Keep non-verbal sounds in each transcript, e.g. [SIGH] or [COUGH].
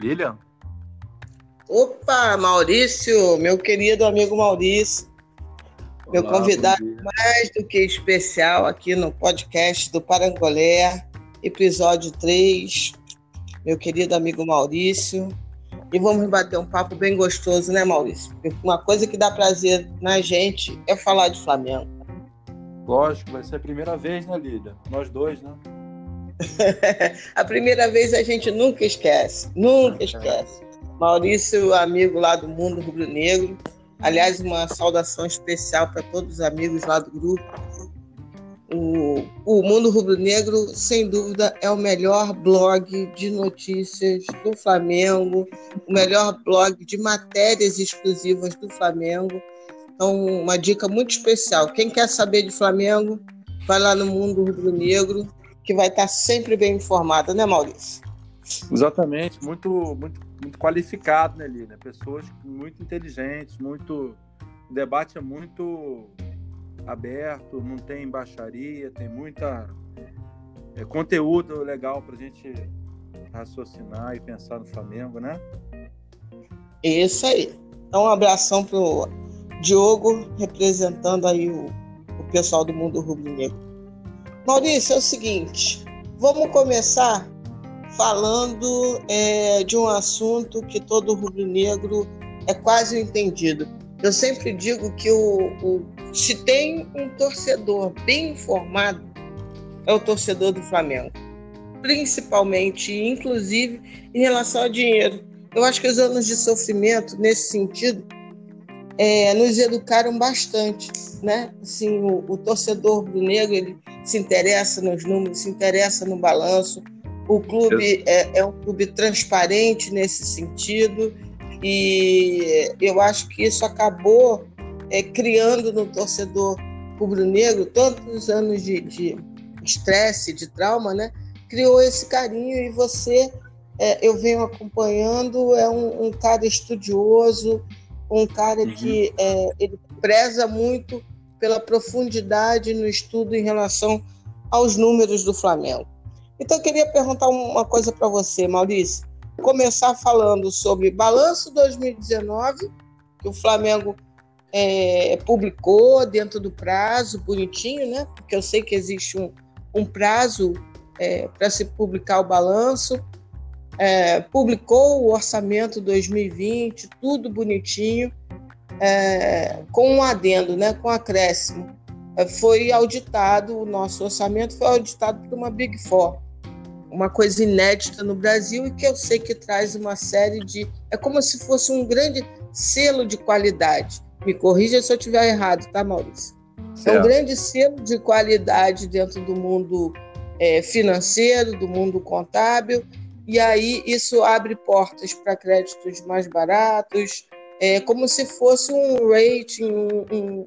Lilian? Opa, Maurício, meu querido amigo Maurício, Olá, meu convidado mais do que especial aqui no podcast do Parangolé, episódio 3, meu querido amigo Maurício. E vamos bater um papo bem gostoso, né, Maurício? Porque uma coisa que dá prazer na gente é falar de Flamengo. Lógico, vai ser a primeira vez, né, Lídia? Nós dois, né? [LAUGHS] a primeira vez a gente nunca esquece, nunca esquece. Maurício, amigo lá do Mundo Rubro Negro. Aliás, uma saudação especial para todos os amigos lá do grupo. O, o Mundo Rubro Negro, sem dúvida, é o melhor blog de notícias do Flamengo, o melhor blog de matérias exclusivas do Flamengo. Então, uma dica muito especial. Quem quer saber de Flamengo, vai lá no Mundo Rubro Negro, que vai estar sempre bem informado, né, Maurício? Exatamente, muito, muito, muito qualificado, né, Lina? Pessoas muito inteligentes, muito. O debate é muito aberto, não tem baixaria, tem muita é, conteúdo legal para a gente raciocinar e pensar no Flamengo, né? Isso aí. Então, um abração pro Diogo, representando aí o, o pessoal do mundo rubro-negro. Maurício, é o seguinte, vamos começar falando é, de um assunto que todo rubro-negro é quase entendido. Eu sempre digo que o, o, se tem um torcedor bem informado, é o torcedor do Flamengo. Principalmente, inclusive, em relação ao dinheiro. Eu acho que os anos de sofrimento, nesse sentido, é, nos educaram bastante, né? Assim, o, o torcedor do negro ele se interessa nos números, se interessa no balanço, o clube é, é um clube transparente nesse sentido e eu acho que isso acabou é, criando no torcedor rubro-negro tantos anos de estresse, de, trauma, né? Criou esse carinho e você, é, eu venho acompanhando, é um, um, cara estudioso, um cara uhum. que é, ele preza muito pela profundidade no estudo em relação aos números do Flamengo. Então, eu queria perguntar uma coisa para você, Maurício. Começar falando sobre balanço 2019, que o Flamengo é, publicou dentro do prazo, bonitinho, né? Porque eu sei que existe um, um prazo é, para se publicar o balanço. É, publicou o orçamento 2020, tudo bonitinho, é, com um adendo, né? Com acréscimo. É, foi auditado, o nosso orçamento foi auditado por uma Big Four uma coisa inédita no Brasil e que eu sei que traz uma série de. É como se fosse um grande selo de qualidade. Me corrija se eu estiver errado, tá, Maurício? Certo. É um grande selo de qualidade dentro do mundo é, financeiro, do mundo contábil, e aí isso abre portas para créditos mais baratos, é como se fosse um rating, um, um,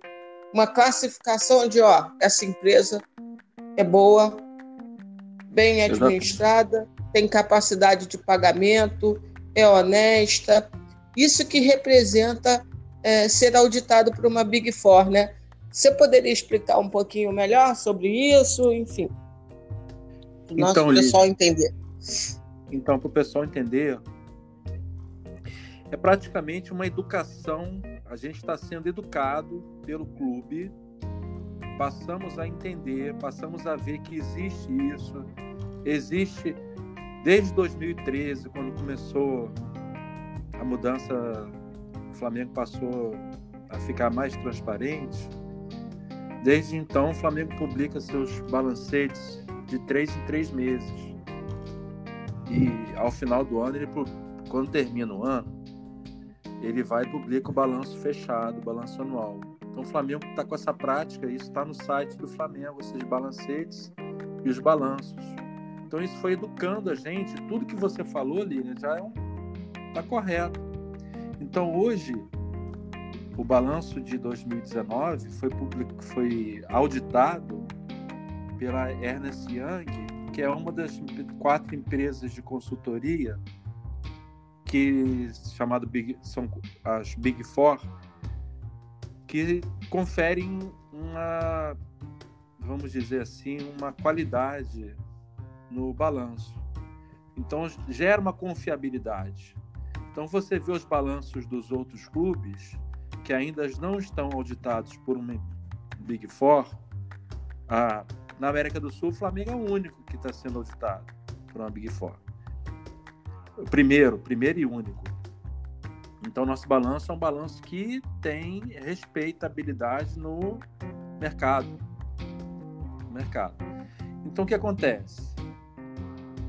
uma classificação de, ó, essa empresa é boa, bem administrada, Exato. tem capacidade de pagamento, é honesta. Isso que representa é, ser auditado por uma Big Four, né? Você poderia explicar um pouquinho melhor sobre isso, enfim, para o nosso então, pessoal entender. Então, para o pessoal entender, é praticamente uma educação. A gente está sendo educado pelo clube passamos a entender, passamos a ver que existe isso, existe desde 2013, quando começou a mudança, o Flamengo passou a ficar mais transparente. Desde então, o Flamengo publica seus balancetes de três em três meses. E ao final do ano, ele, quando termina o ano, ele vai e publica o balanço fechado, o balanço anual. Então o Flamengo está com essa prática, isso está no site do Flamengo, esses balancetes e os balanços. Então isso foi educando a gente, tudo que você falou, Lilian, já é um, tá correto. Então hoje o balanço de 2019 foi public, foi auditado pela Ernest Young, que é uma das quatro empresas de consultoria que chamado Big, são as Big Four, que conferem uma, vamos dizer assim, uma qualidade no balanço. Então gera uma confiabilidade. Então você vê os balanços dos outros clubes que ainda não estão auditados por um Big Four. Ah, na América do Sul, o Flamengo é o único que está sendo auditado por uma Big Four. Primeiro, primeiro e único. Então nosso balanço é um balanço que tem respeitabilidade no mercado. No mercado. Então o que acontece?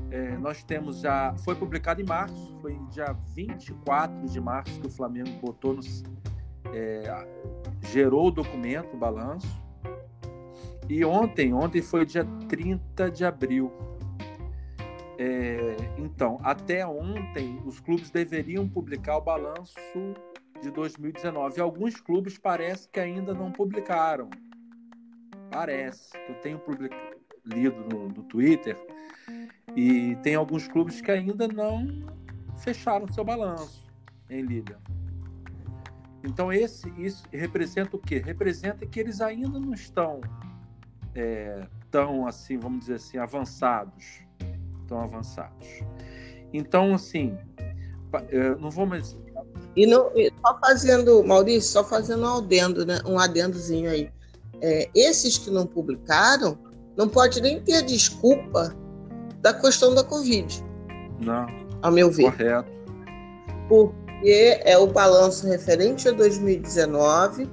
É, nós temos já. Foi publicado em março, foi dia 24 de março que o Flamengo botou no. É, gerou o documento, o balanço. E ontem, ontem foi dia 30 de abril. É, então, até ontem, os clubes deveriam publicar o balanço de 2019. E alguns clubes parece que ainda não publicaram. Parece. Eu tenho lido no, no Twitter e tem alguns clubes que ainda não fecharam seu balanço em Lilian. Então esse isso representa o quê? Representa que eles ainda não estão é, tão assim, vamos dizer assim, avançados, tão avançados. Então assim, é, não vou mais e não, só fazendo, Maurício, só fazendo um adendo, né? Um adendozinho aí. É, esses que não publicaram, não pode nem ter desculpa da questão da Covid. Não. Ao meu ver. Correto. Porque é o balanço referente a 2019.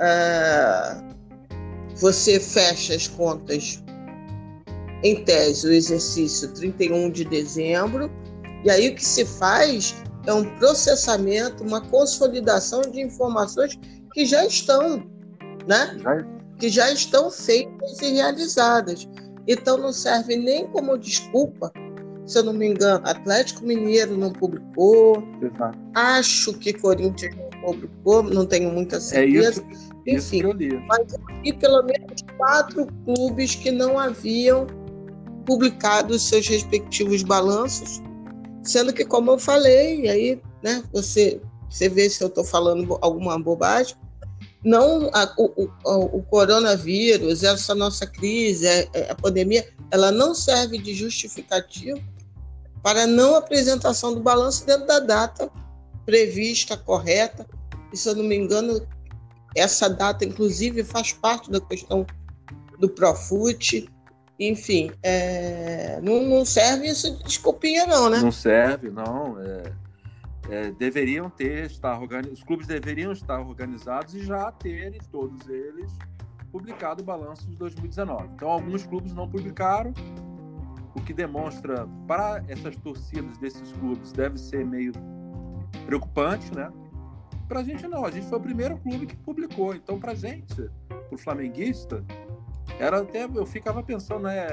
É, você fecha as contas em tese, o exercício 31 de dezembro, e aí o que se faz é um processamento, uma consolidação de informações que já estão, né? Já... Que já estão feitas e realizadas. Então não serve nem como desculpa. Se eu não me engano, Atlético Mineiro não publicou. Exato. Acho que Corinthians não publicou, não tenho muita certeza. É isso, Enfim, isso eu li. mas e pelo menos quatro clubes que não haviam publicado os seus respectivos balanços, sendo que, como eu falei, aí, né, você, você vê se eu estou falando alguma bobagem, não a, o, o, o, coronavírus, essa nossa crise, a, é, é, a, pandemia, ela não serve de justificativo para não apresentação do balanço dentro da data prevista, correta. E se eu não me engano, essa data, inclusive, faz parte da questão do Profut. Enfim, é, não, não serve isso de desculpinha, não, né? Não serve, não. É é, deveriam ter, estar os clubes deveriam estar organizados e já terem todos eles publicado o balanço de 2019. Então, alguns clubes não publicaram, o que demonstra para essas torcidas desses clubes deve ser meio preocupante, né? Para a gente não, a gente foi o primeiro clube que publicou. Então, para a gente, o flamenguista, era até eu ficava pensando, né?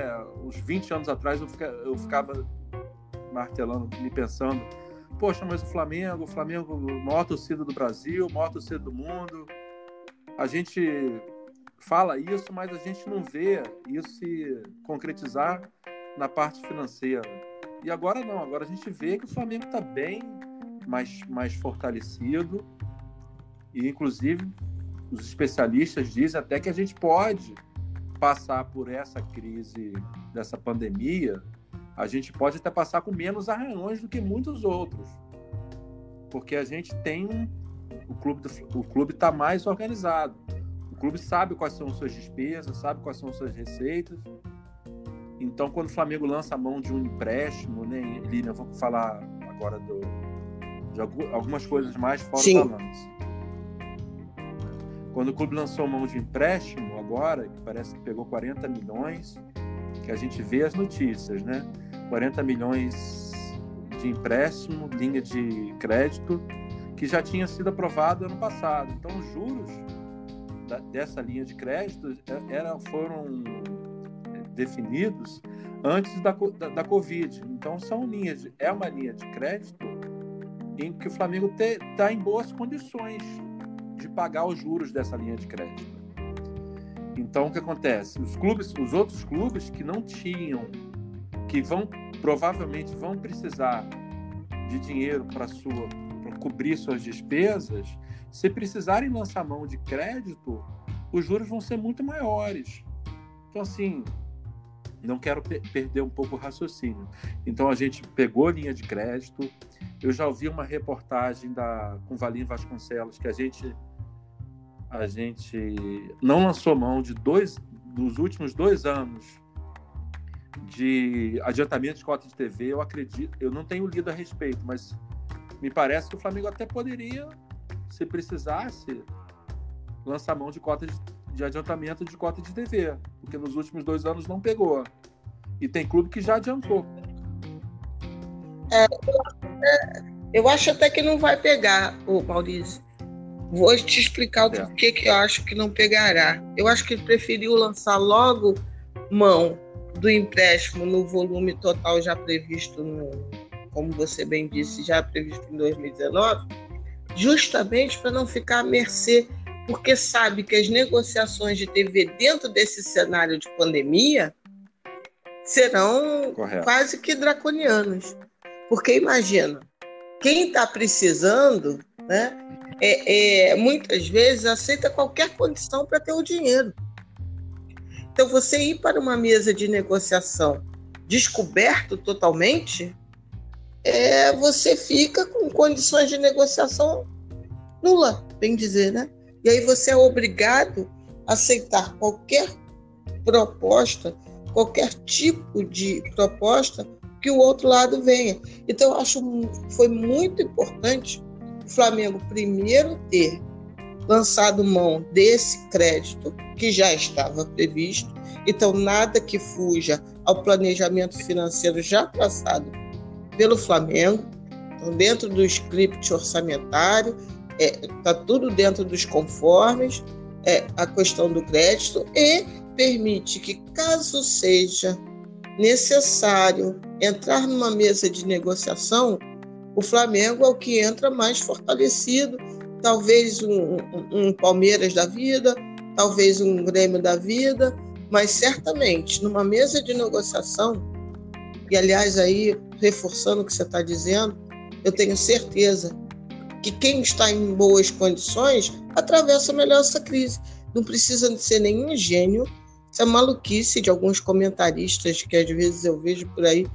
Uns 20 anos atrás eu eu ficava martelando, me pensando poxa, mas o Flamengo, o Flamengo, maior torcida do Brasil, maior torcida do mundo. A gente fala isso, mas a gente não vê isso se concretizar na parte financeira. E agora não, agora a gente vê que o Flamengo está bem mais, mais fortalecido. E, inclusive, os especialistas dizem até que a gente pode passar por essa crise dessa pandemia a gente pode até passar com menos arranhões do que muitos outros. Porque a gente tem um, o clube o clube está mais organizado. O clube sabe quais são suas despesas, sabe quais são suas receitas. Então, quando o Flamengo lança a mão de um empréstimo, né, Lilian, vou falar agora do, de algumas coisas mais fora Sim. do balanço. Quando o clube lançou mão de empréstimo agora, que parece que pegou 40 milhões, que a gente vê as notícias, né? 40 milhões de empréstimo, linha de crédito, que já tinha sido aprovado ano passado. Então, os juros da, dessa linha de crédito é, era, foram definidos antes da, da, da, Covid. Então, são linhas, é uma linha de crédito em que o Flamengo está em boas condições de pagar os juros dessa linha de crédito. Então, o que acontece? Os clubes, os outros clubes que não tinham que vão provavelmente vão precisar de dinheiro para sua para cobrir suas despesas, se precisarem lançar mão de crédito, os juros vão ser muito maiores. Então assim, não quero per perder um pouco o raciocínio. Então a gente pegou linha de crédito. Eu já ouvi uma reportagem da com Valim Vasconcelos que a gente a gente não lançou mão de dois dos últimos dois anos de adiantamento de cota de TV. Eu acredito, eu não tenho lido a respeito, mas me parece que o Flamengo até poderia, se precisasse, lançar mão de cota de, de adiantamento de cota de TV, porque nos últimos dois anos não pegou. E tem clube que já adiantou. É, eu acho até que não vai pegar, o Maurício. Vou te explicar o é. porquê que eu acho que não pegará. Eu acho que ele preferiu lançar logo mão do empréstimo no volume total já previsto, no, como você bem disse, já previsto em 2019, justamente para não ficar à mercê, porque sabe que as negociações de TV dentro desse cenário de pandemia serão Correto. quase que draconianas. Porque imagina, quem está precisando, né, é, é, muitas vezes aceita qualquer condição para ter o dinheiro. Então, você ir para uma mesa de negociação descoberto totalmente, é, você fica com condições de negociação nula, bem dizer, né? E aí você é obrigado a aceitar qualquer proposta, qualquer tipo de proposta que o outro lado venha. Então, acho que foi muito importante o Flamengo primeiro ter lançado mão desse crédito que já estava previsto. Então, nada que fuja ao planejamento financeiro já traçado pelo Flamengo. Então, dentro do script orçamentário, está é, tá tudo dentro dos conformes, é, a questão do crédito, e permite que, caso seja necessário entrar numa mesa de negociação, o Flamengo é o que entra mais fortalecido, talvez um, um, um Palmeiras da vida, talvez um Grêmio da vida, mas certamente numa mesa de negociação, e aliás aí reforçando o que você está dizendo, eu tenho certeza que quem está em boas condições atravessa melhor essa crise. Não precisa de ser nenhum gênio. Isso é maluquice de alguns comentaristas que às vezes eu vejo por aí.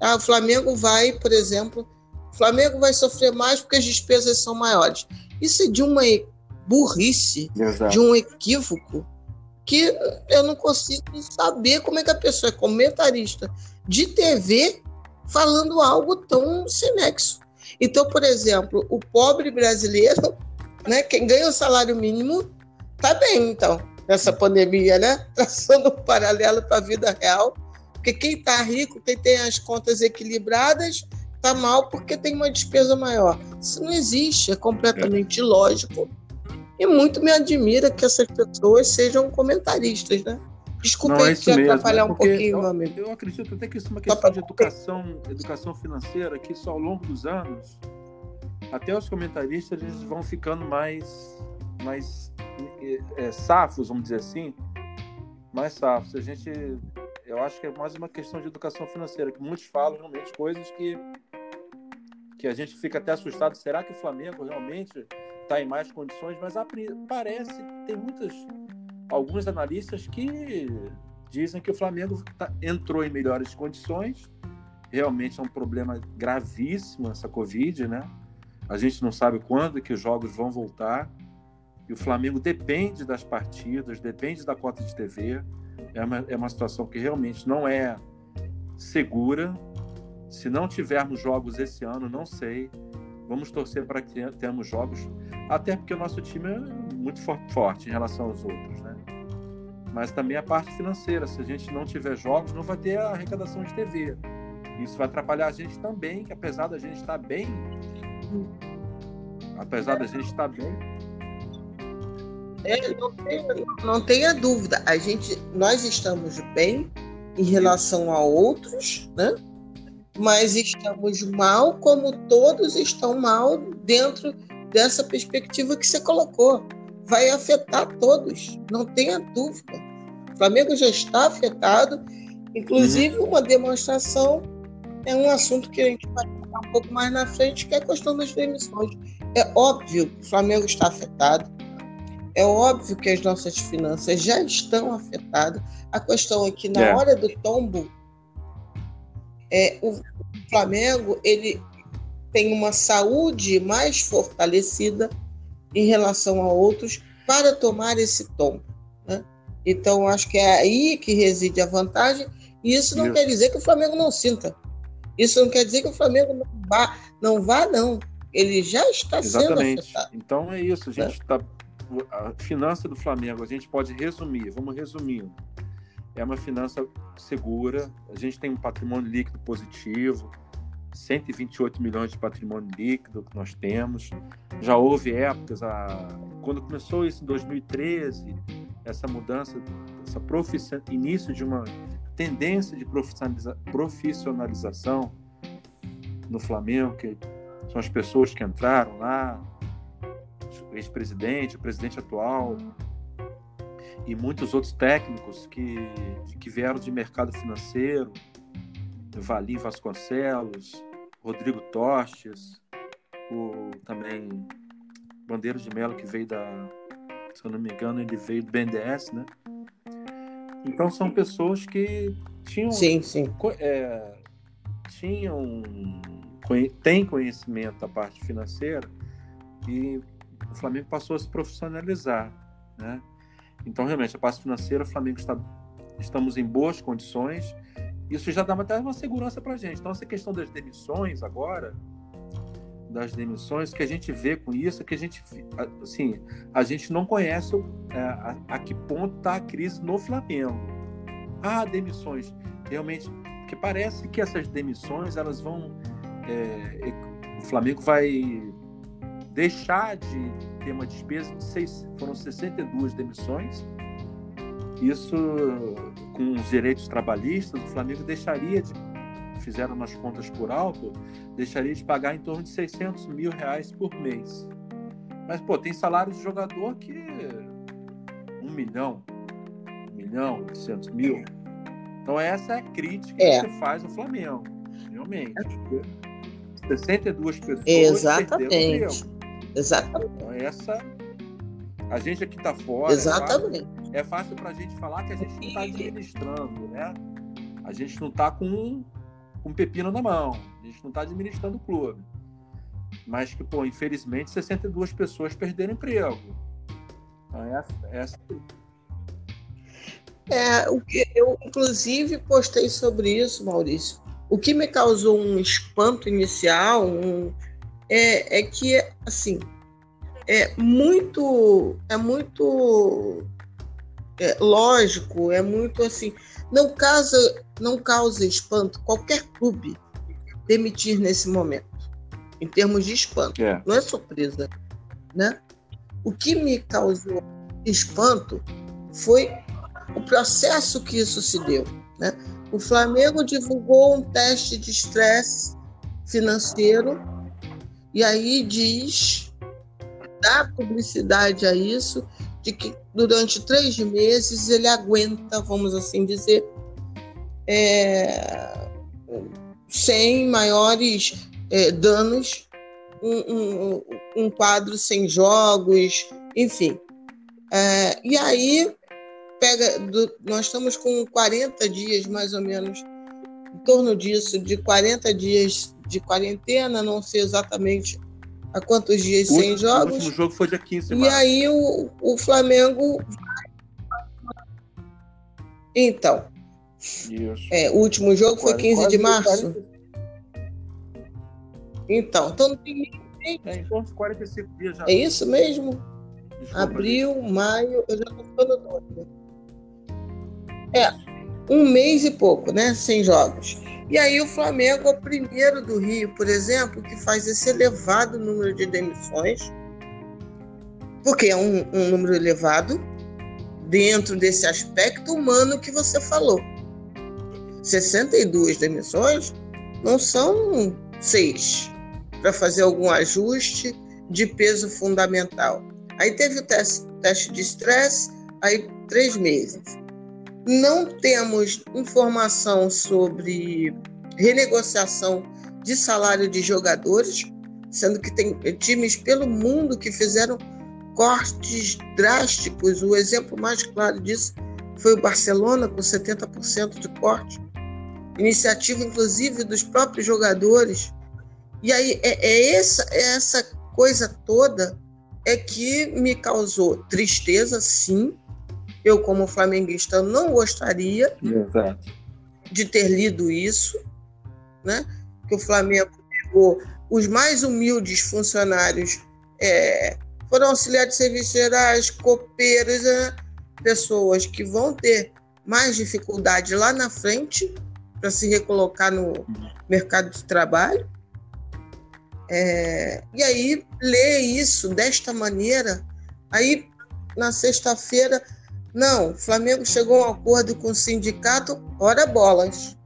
Ah, o Flamengo vai, por exemplo, o Flamengo vai sofrer mais porque as despesas são maiores. Isso é de uma burrice, Exato. de um equívoco que eu não consigo saber como é que a pessoa é comentarista de TV falando algo tão sinexo. Então, por exemplo, o pobre brasileiro, né, quem ganha o salário mínimo, tá bem, então, nessa pandemia, né? [LAUGHS] Traçando um paralelo para a vida real. Porque quem está rico, quem tem as contas equilibradas, tá mal porque tem uma despesa maior. Isso não existe, é completamente ilógico. E muito me admira que essas pessoas sejam comentaristas, né? Desculpa não, é te atrapalhar um pouquinho, eu, meu amigo. Eu acredito até que isso é uma questão de educação, educação financeira, que só ao longo dos anos, até os comentaristas eles vão ficando mais, mais é, safos, vamos dizer assim, mais safos. A gente, eu acho que é mais uma questão de educação financeira, que muitos falam realmente coisas que que a gente fica até assustado. Será que o Flamengo realmente está em mais condições? Mas parece, tem muitas alguns analistas que dizem que o Flamengo tá, entrou em melhores condições. Realmente é um problema gravíssimo essa Covid, né? A gente não sabe quando que os jogos vão voltar. E o Flamengo depende das partidas, depende da cota de TV. É uma, é uma situação que realmente não é segura. Se não tivermos jogos esse ano, não sei. Vamos torcer para que tenhamos jogos, até porque o nosso time é muito forte em relação aos outros, né? Mas também a parte financeira. Se a gente não tiver jogos, não vai ter a arrecadação de TV. Isso vai atrapalhar a gente também, que apesar da gente estar bem, apesar da gente estar bem, é, não, tenha, não tenha dúvida. A gente, nós estamos bem em relação a outros, né? Mas estamos mal como todos estão mal dentro dessa perspectiva que você colocou vai afetar todos, não tenha dúvida. O Flamengo já está afetado, inclusive uhum. uma demonstração é um assunto que a gente vai falar um pouco mais na frente, que é a questão das demissões. É óbvio que o Flamengo está afetado, é óbvio que as nossas finanças já estão afetadas. A questão é que na é. hora do tombo, é, o Flamengo ele tem uma saúde mais fortalecida em relação a outros para tomar esse tombo. Né? Então, acho que é aí que reside a vantagem. E isso não isso. quer dizer que o Flamengo não sinta. Isso não quer dizer que o Flamengo não vá, não. Vá, não. Ele já está Exatamente. sendo afetado. Então é isso. A gente está. Né? A finança do Flamengo, a gente pode resumir. Vamos resumindo. É uma finança segura. A gente tem um patrimônio líquido positivo. 128 milhões de patrimônio líquido que nós temos. Já houve épocas, a... quando começou isso em 2013, essa mudança, essa profission... início de uma tendência de profissionaliza... profissionalização no Flamengo, que são as pessoas que entraram lá, ex-presidente, o presidente atual e muitos outros técnicos que, que vieram de mercado financeiro, Valim Vasconcelos, Rodrigo Tostes, o também Bandeiro de Melo, que veio da, se eu não me engano, ele veio do BNDES, né? Então são pessoas que tinham, sim, sim. É, tinham, têm conhecimento da parte financeira e o Flamengo passou a se profissionalizar, né? Então realmente a parte financeira, o Flamengo está, estamos em boas condições isso já dá até uma segurança para a gente. Então, essa questão das demissões agora, das demissões, que a gente vê com isso, é que a gente, assim, a gente não conhece é, a, a, que ponto está a crise no Flamengo. Ah, demissões. Realmente, porque parece que essas demissões, elas vão... É, o Flamengo vai deixar de ter uma despesa de seis, foram 62 demissões, isso, com os direitos trabalhistas, o Flamengo deixaria de, fizeram nas contas por alto, deixaria de pagar em torno de 600 mil reais por mês. Mas, pô, tem salário de jogador que um milhão, um milhão, 800 mil. Então, essa é a crítica é. que se faz ao Flamengo, realmente. 62 pessoas Exatamente. Exatamente. Então, essa a gente aqui tá fora. Exatamente. É fácil, é fácil para a gente falar que a gente não está administrando, né? A gente não está com, com um pepino na mão. A gente não está administrando o clube. Mas que, pô, infelizmente, 62 pessoas perderam emprego. Então, essa, essa... É, o que eu inclusive postei sobre isso, Maurício. O que me causou um espanto inicial um, é, é que, assim, é muito, é muito é, lógico, é muito assim. Não causa, não causa espanto qualquer clube demitir nesse momento, em termos de espanto. É. Não é surpresa, né? O que me causou espanto foi o processo que isso se deu, né? O Flamengo divulgou um teste de estresse financeiro e aí diz dá publicidade a isso, de que durante três meses ele aguenta, vamos assim dizer, é, sem maiores é, danos, um, um, um, quadro sem jogos, enfim. É, e aí, pega, do, nós estamos com 40 dias mais ou menos, em torno disso, de 40 dias de quarentena, não sei exatamente há quantos dias o sem último, jogos. O último jogo foi dia 15 E aí o, o Flamengo. Então. Isso. É, o último jogo foi 15 de março. Então, então não tem nem. É, então 45 dias já. É isso mesmo? Desculpa, Abril, gente. maio, eu já tô ficando doido. É, um mês e pouco, né? Sem jogos. E aí o Flamengo é o primeiro do Rio, por exemplo, que faz esse elevado número de demissões, porque é um, um número elevado dentro desse aspecto humano que você falou. 62 demissões não são seis para fazer algum ajuste de peso fundamental. Aí teve o teste, teste de estresse, aí três meses não temos informação sobre renegociação de salário de jogadores, sendo que tem times pelo mundo que fizeram cortes drásticos. O exemplo mais claro disso foi o Barcelona, com 70% de corte. Iniciativa, inclusive, dos próprios jogadores. E aí, é, é essa, é essa coisa toda é que me causou tristeza, sim. Eu, como flamenguista, não gostaria Exato. de ter lido isso, né? Que o Flamengo pegou os mais humildes funcionários, é, foram auxiliares de serviços gerais, copeiros, né? pessoas que vão ter mais dificuldade lá na frente para se recolocar no mercado de trabalho. É, e aí, ler isso desta maneira, aí na sexta-feira, não, o Flamengo chegou a um acordo com o sindicato, ora bolas.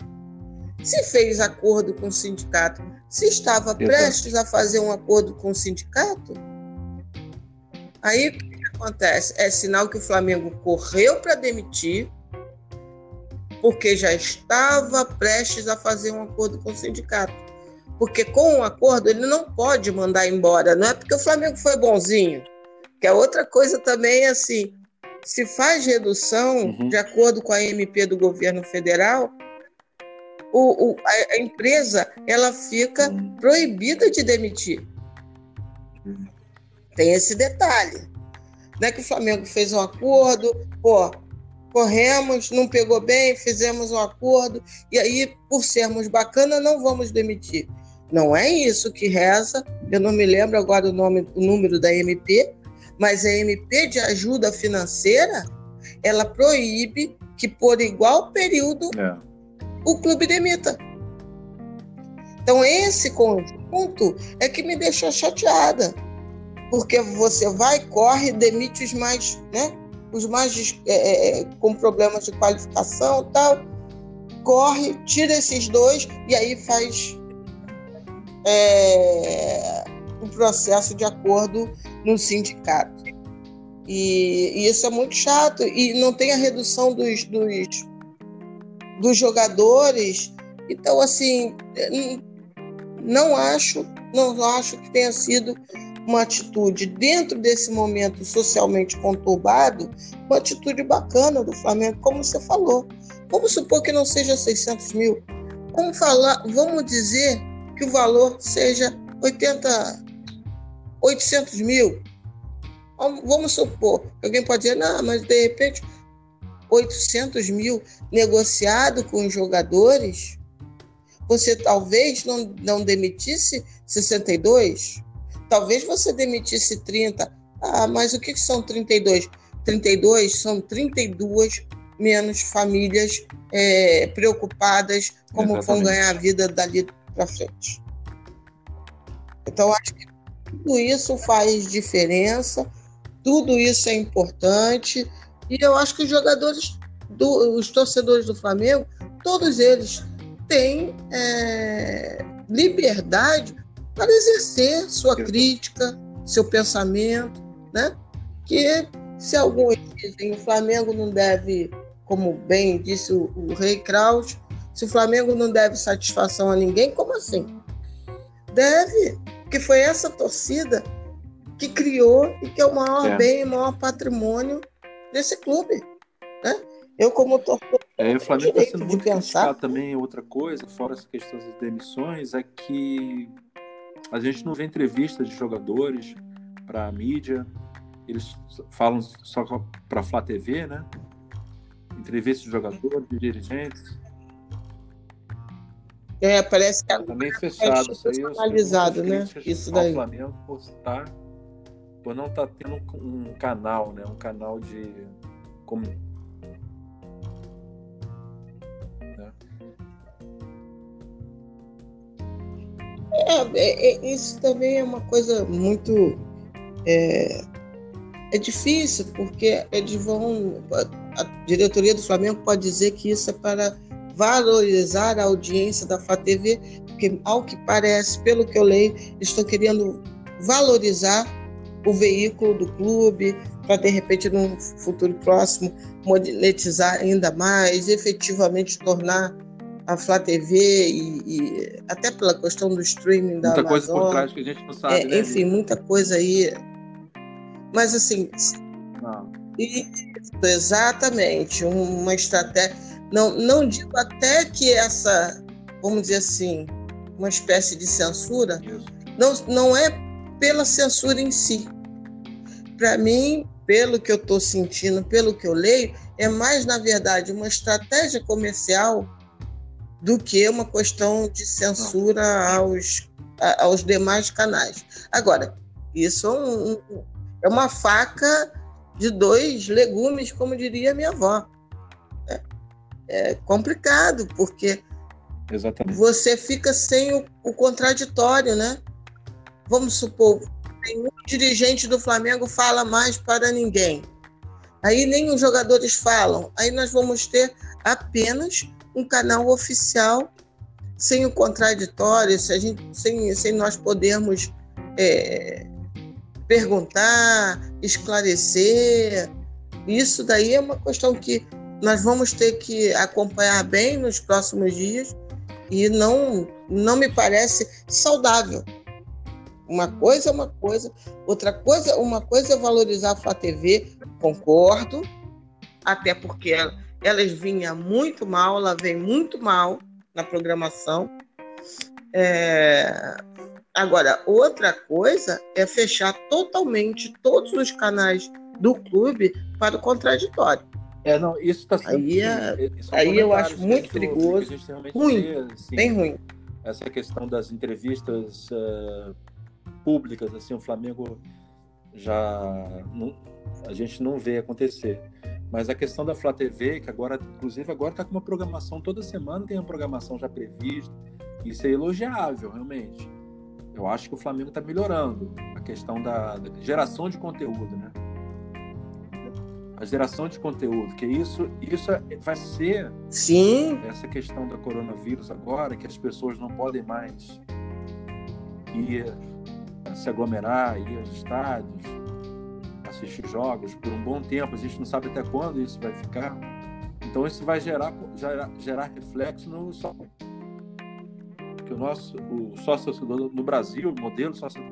Se fez acordo com o sindicato, se estava Exato. prestes a fazer um acordo com o sindicato, aí o que acontece? É sinal que o Flamengo correu para demitir, porque já estava prestes a fazer um acordo com o sindicato. Porque com um acordo ele não pode mandar embora, não é porque o Flamengo foi bonzinho. Que é outra coisa também assim, se faz redução uhum. de acordo com a MP do governo federal, o, o, a, empresa ela fica uhum. proibida de demitir. Uhum. Tem esse detalhe. Não é que o Flamengo fez um acordo, pô, corremos, não pegou bem, fizemos um acordo, e aí, por sermos bacana, não vamos demitir. Não é isso que reza. Eu não me lembro agora o, nome, o número da MP, mas a MP de ajuda financeira ela proíbe que por igual período é. o clube demita. Então esse conjunto é que me deixou chateada, porque você vai, corre, demite os mais, né? Os mais é, é, com problemas de qualificação, tal, corre, tira esses dois e aí faz é, um processo de acordo no sindicato. E, e, isso é muito chato. E não tem a redução dos, dos, dos jogadores. Então, assim, não acho, não acho que tenha sido uma atitude dentro desse momento socialmente conturbado, uma atitude bacana do Flamengo, como você falou. Vamos supor que não seja 600 mil. Vamos falar, vamos dizer que o valor seja 80, 800 mil. Vamos supor, alguém pode dizer, não, mas de repente 800 mil negociado com os jogadores, você talvez não, não demitisse 62, talvez você demitisse 30. Ah, mas o que são 32? 32 são 32 menos famílias é, preocupadas como Exatamente. vão ganhar a vida dali para frente. Então, acho que tudo isso faz diferença, tudo isso é importante, e eu acho que os jogadores, do, os torcedores do Flamengo, todos eles têm é, liberdade para exercer sua crítica, seu pensamento, né? Que se alguns dizem o Flamengo não deve, como bem disse o, o Rei Kraus, se o Flamengo não deve satisfação a ninguém, como assim? Deve, porque foi essa torcida que criou e que é o maior é. bem, o maior patrimônio desse clube. Né? Eu, como torcedor. É, o Flamengo está sendo muito pensar. também. Outra coisa, fora essa questão das demissões, é que a gente não vê entrevistas de jogadores para a mídia. Eles falam só para a Flá TV, né? Entrevistas de jogadores, de dirigentes. É, parece que agora também fechado, é personalizado, né? Isso daí. O Flamengo por, por não estar tá tendo um canal, né? Um canal de como né? é, é, é, isso também é uma coisa muito é, é difícil porque eles vão a diretoria do Flamengo pode dizer que isso é para valorizar a audiência da Flá TV, porque, ao que parece, pelo que eu leio, estão querendo valorizar o veículo do clube para, de repente, no futuro próximo, monetizar ainda mais, efetivamente tornar a Flá TV e, e até pela questão do streaming da muita Amazon. coisa por trás que a gente não sabe, é, né, Enfim, muita coisa aí Mas assim. Não. Isso, exatamente. Uma estratégia. Não, não digo até que essa, vamos dizer assim, uma espécie de censura, não, não é pela censura em si. Para mim, pelo que eu estou sentindo, pelo que eu leio, é mais, na verdade, uma estratégia comercial do que uma questão de censura aos, aos demais canais. Agora, isso é, um, é uma faca de dois legumes, como diria minha avó. É, complicado, porque Exatamente. você fica sem o, o contraditório, né? Vamos supor, nenhum dirigente do Flamengo fala mais para ninguém. Aí nem os jogadores falam. Aí nós vamos ter apenas um canal oficial sem o contraditório, sem, gente, sem, sem nós podermos é, perguntar, esclarecer. Isso daí é uma questão que nós vamos ter que acompanhar bem nos próximos dias e não, não me parece saudável. Uma coisa é uma coisa, outra coisa, uma coisa é valorizar a Flá TV, concordo, até porque ela, elas vinha muito mal, ela vem muito mal na programação. É... Agora, outra coisa é fechar totalmente todos os canais do clube para o contraditório. É, não, isso está sendo. Aí, é, aí eu acho muito perigoso. Ruim, vê, assim, bem ruim. Essa questão das entrevistas uh, públicas, assim, o Flamengo já não, a gente não vê acontecer. Mas a questão da Flá TV, que agora, inclusive, agora está com uma programação toda semana, tem uma programação já prevista. Isso é elogiável, realmente. Eu acho que o Flamengo está melhorando a questão da, da, geração de conteúdo, né? A geração de conteúdo, que isso, isso é, vai ser Sim. essa questão do coronavírus agora, que as pessoas não podem mais ir se aglomerar, ir aos estádios, assistir jogos por um bom tempo. A gente não sabe até quando isso vai ficar. Então isso vai gerar, gerar, gerar reflexo no só que o nosso o sócio torcedor no Brasil, o modelo sócio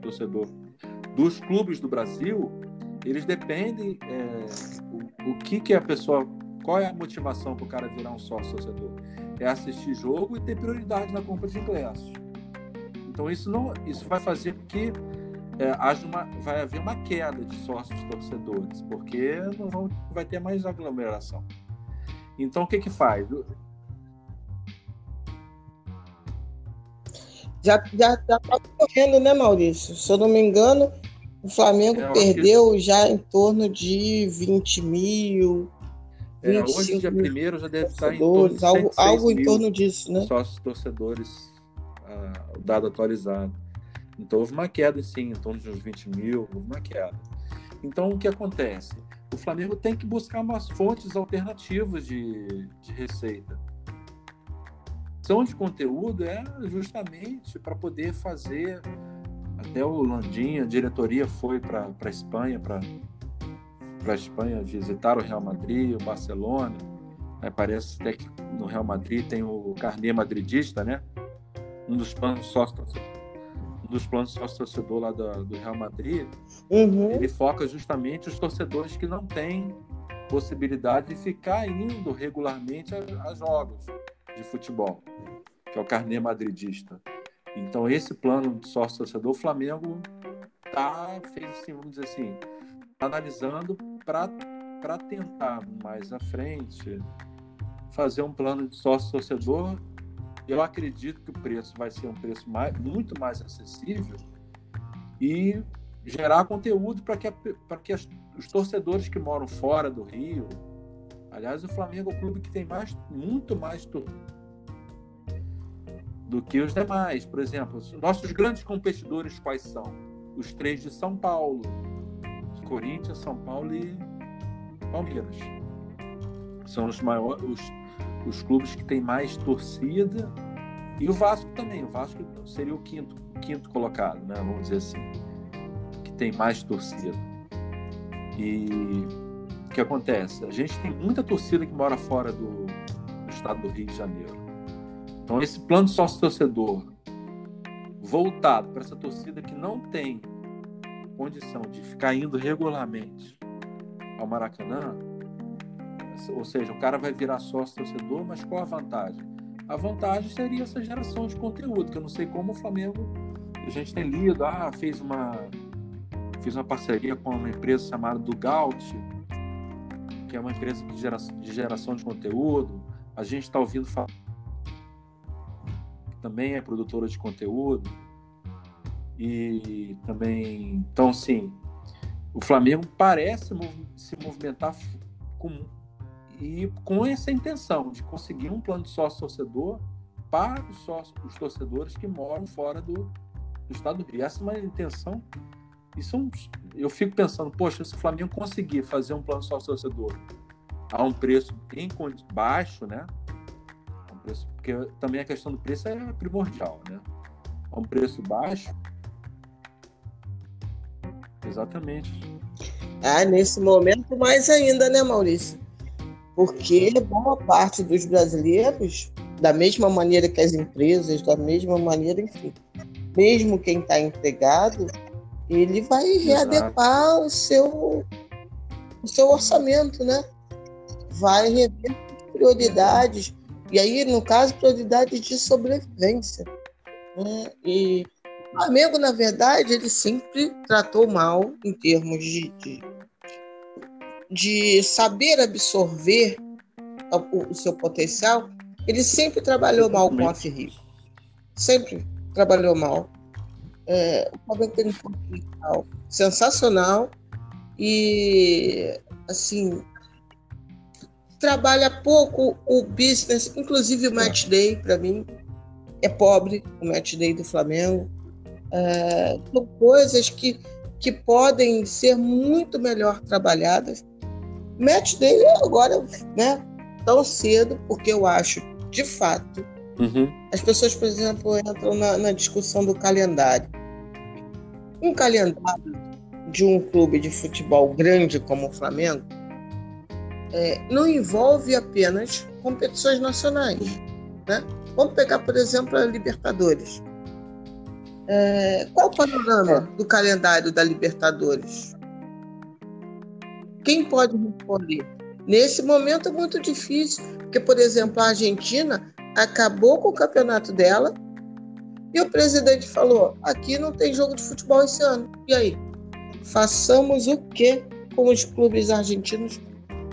torcedor dos clubes do Brasil, eles dependem é, o, o que que a pessoa, qual é a motivação para o cara virar um sócio torcedor? É assistir jogo e ter prioridade na compra de ingressos. Então isso não, isso vai fazer com que é, haja uma, vai haver uma queda de sócios torcedores, porque não vão, vai ter mais aglomeração. Então o que que faz? Já já está correndo, né, Maurício? Se eu não me engano, o Flamengo é, perdeu que... já em torno de 20 mil. É, hoje, dia primeiro, já deve estar em torno de algo, algo em torno disso, né? Sócios torcedores o dado atualizado. Então houve uma queda, sim, em torno de uns 20 mil, houve uma queda. Então o que acontece? O Flamengo tem que buscar umas fontes alternativas de, de receita. Ação de conteúdo é justamente para poder fazer. Até o Landinha, a diretoria foi para a Espanha, para a Espanha visitar o Real Madrid, o Barcelona. Aí parece até que no Real Madrid tem o carnê madridista, né? um dos planos sócios um dos planos sócio torcedor lá do, do Real Madrid, uhum. ele foca justamente os torcedores que não têm possibilidade de ficar indo regularmente a, a jogos de futebol, que é o carnê madridista. Então esse plano de sócio torcedor, o Flamengo tá fez assim, vamos dizer assim, analisando para para tentar mais à frente fazer um plano de sócio torcedor eu acredito que o preço vai ser um preço mais, muito mais acessível e gerar conteúdo para que, para que as, os torcedores que moram fora do Rio. Aliás, o Flamengo é o clube que tem mais, muito mais do que os demais. Por exemplo, nossos grandes competidores quais são? Os três de São Paulo: Corinthians, São Paulo e Palmeiras. São os maiores, os os clubes que têm mais torcida e o Vasco também. O Vasco seria o quinto, quinto colocado, né? Vamos dizer assim, que tem mais torcida. E o que acontece? A gente tem muita torcida que mora fora do, do estado do Rio de Janeiro. Então esse plano sócio torcedor voltado para essa torcida que não tem condição de ficar indo regularmente ao Maracanã, ou seja, o cara vai virar sócio torcedor, mas qual a vantagem? A vantagem seria essa geração de conteúdo, que eu não sei como o Flamengo, a gente tem lido, ah, fez uma fiz uma parceria com uma empresa chamada Dugout, que é uma empresa de geração de, geração de conteúdo. A gente está ouvindo falar também é produtora de conteúdo. E também, então, sim, o Flamengo parece se movimentar com, e com essa intenção de conseguir um plano de sócio-torcedor para os, sócios, os torcedores que moram fora do, do estado do Rio. Essa é uma intenção. Isso é eu fico pensando, poxa, se o Flamengo conseguir fazer um plano sócio-torcedor a um preço bem baixo, né? Um preço, porque também a questão do preço é primordial, né? A um preço baixo, Exatamente. Ah, nesse momento mais ainda, né, Maurício? Porque boa parte dos brasileiros, da mesma maneira que as empresas, da mesma maneira, enfim, mesmo quem está empregado, ele vai readequar o seu, o seu orçamento, né? Vai rever prioridades. E aí, no caso, prioridades de sobrevivência. Né? E o Flamengo, na verdade, ele sempre tratou mal em termos de, de, de saber absorver o, o, seu potencial. Ele sempre trabalhou mal com a Rio. Sempre trabalhou mal. É, o Flamengo tem um potencial sensacional e, assim, trabalha pouco o business, inclusive o match day, para mim, é pobre o match day do Flamengo. É, são coisas que, que podem ser muito melhor trabalhadas. Match day agora, né, tão cedo, porque eu acho, de fato, uhum. as pessoas, por exemplo, entram na, na discussão do calendário. Um calendário de um clube de futebol grande como o Flamengo é, não envolve apenas competições nacionais. Né? Vamos pegar, por exemplo, a Libertadores. É, qual o panorama do calendário da Libertadores? Quem pode responder? Nesse momento é muito difícil, porque, por exemplo, a Argentina acabou com o campeonato dela e o presidente falou: aqui não tem jogo de futebol esse ano. E aí? Façamos o que com os clubes argentinos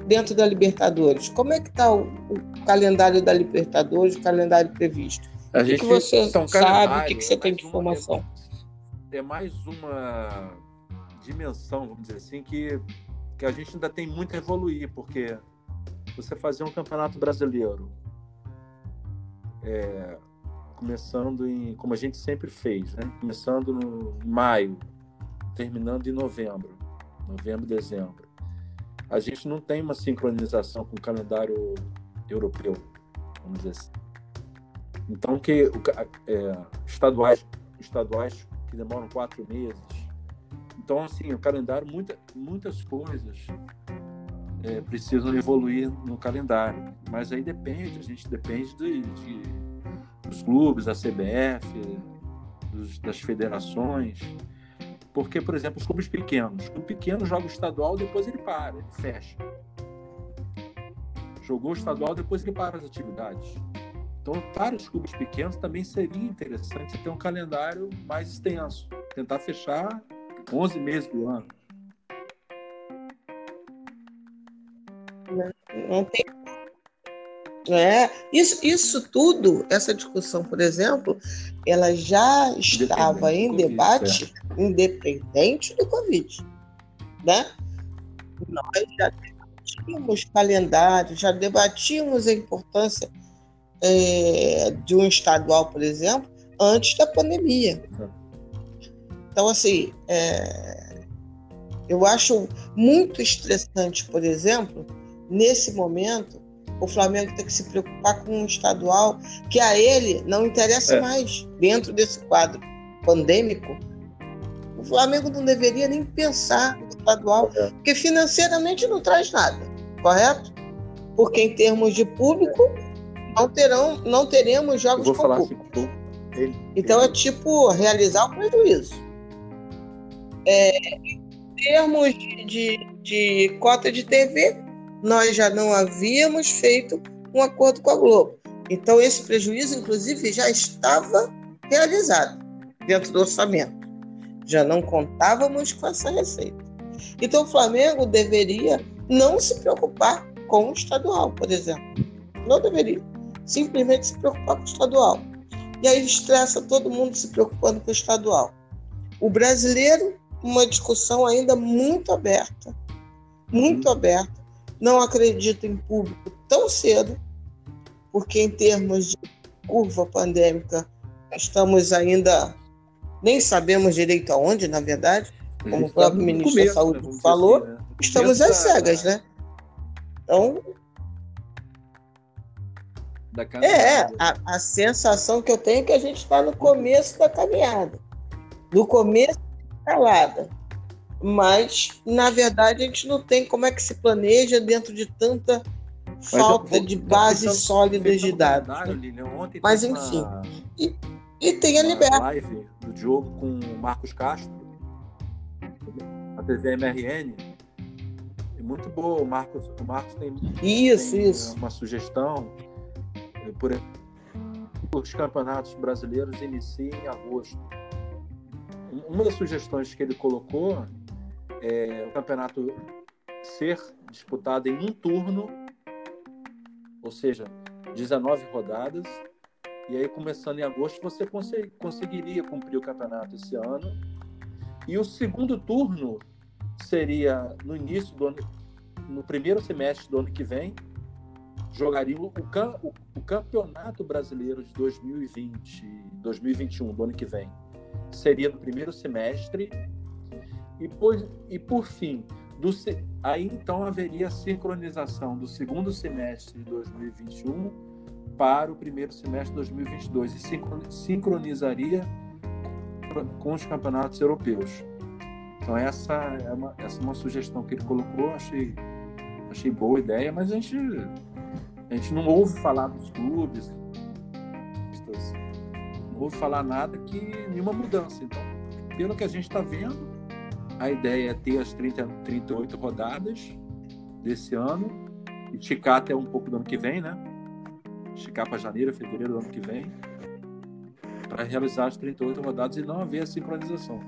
dentro da Libertadores? Como é que está o, o calendário da Libertadores, o calendário previsto? A gente, o que você então, sabe, o que, que você tem de informação? é mais uma dimensão, vamos dizer assim, que, que a gente ainda tem muito a evoluir, porque você fazer um campeonato brasileiro é, começando em, como a gente sempre fez, né? começando no maio, terminando em novembro, novembro, dezembro. A gente não tem uma sincronização com o calendário europeu, vamos dizer assim. Então, que é, estaduais, estaduais que demoram quatro meses. Então, assim, o calendário, muita, muitas coisas é, precisam evoluir no calendário. Mas aí depende, a gente depende de, de dos clubes, da CBF, dos, das federações. Porque, por exemplo, os clubes pequenos. O clube pequeno joga o estadual, depois ele para, ele fecha. Jogou o estadual, depois ele para as atividades. Então, para os clubes pequenos também seria interessante ter um calendário mais extenso, tentar fechar 11 meses do ano. Não tem. É, isso, isso tudo, essa discussão, por exemplo, ela já estava em debate é. Independente do Covid. Né? Nós já debatíamos calendário, já debatíamos a importância é, de um estadual, por exemplo, antes da pandemia. Então, assim, é, eu acho muito estressante, por exemplo, nesse momento, o Flamengo ter que se preocupar com um estadual que a ele não interessa é. mais dentro desse quadro pandêmico. O Flamengo não deveria nem pensar no estadual, é. porque financeiramente não traz nada, correto? Porque em termos de público, não terão, não teremos jogos vou falar assim, ele, Então ele... é tipo realizar o prejuízo. É, em termos de, de, de cota de TV, nós já não havíamos feito um acordo com a Globo. Então, esse prejuízo, inclusive, já estava realizado dentro do orçamento. Já não contávamos com essa receita. Então, o Flamengo deveria não se preocupar com o estadual, por exemplo. Não deveria. Simplesmente se preocupar com o estadual. E aí estressa todo mundo se preocupando com o estadual. O brasileiro, uma discussão ainda muito aberta. Muito uhum. aberta. Não acredito em público tão cedo, porque em termos de curva pandêmica, estamos ainda nem sabemos direito aonde, na verdade, como o próprio ministro começo, da Saúde né, falou, assim, né? estamos às cegas, né? Então. é, a, a sensação que eu tenho é que a gente está no começo da caminhada. No começo da escalada. Mas, na verdade, a gente não tem como é que se planeja dentro de tanta falta vou, de bases sólidas de dados. Né? Mas, enfim. Uma, e, e tem a liberdade. live do Diogo com o Marcos Castro a TV MRN. É muito boa. O Marcos, o Marcos tem, isso, tem isso. uma sugestão. Por os campeonatos brasileiros iniciam em agosto. Uma das sugestões que ele colocou é o campeonato ser disputado em um turno, ou seja, 19 rodadas, e aí começando em agosto você conseguiria cumprir o campeonato esse ano e o segundo turno seria no início do ano, no primeiro semestre do ano que vem, jogaria o, o, o Campeonato Brasileiro de 2020, 2021, do ano que vem. Seria no primeiro semestre. E por, e por fim, do, aí então haveria a sincronização do segundo semestre de 2021 para o primeiro semestre de 2022 e sincronizaria com os campeonatos europeus. Então essa é uma, essa é uma sugestão que ele colocou, achei, achei boa ideia, mas a gente, a gente não ouve falar dos clubes, não ouve falar nada que nenhuma mudança. Então, pelo que a gente está vendo, a ideia é ter as 30, 38 rodadas desse ano, esticar até um pouco do ano que vem, né? Esticar para janeiro, fevereiro do ano que vem para realizar as 38 rodadas e não haver a sincronização.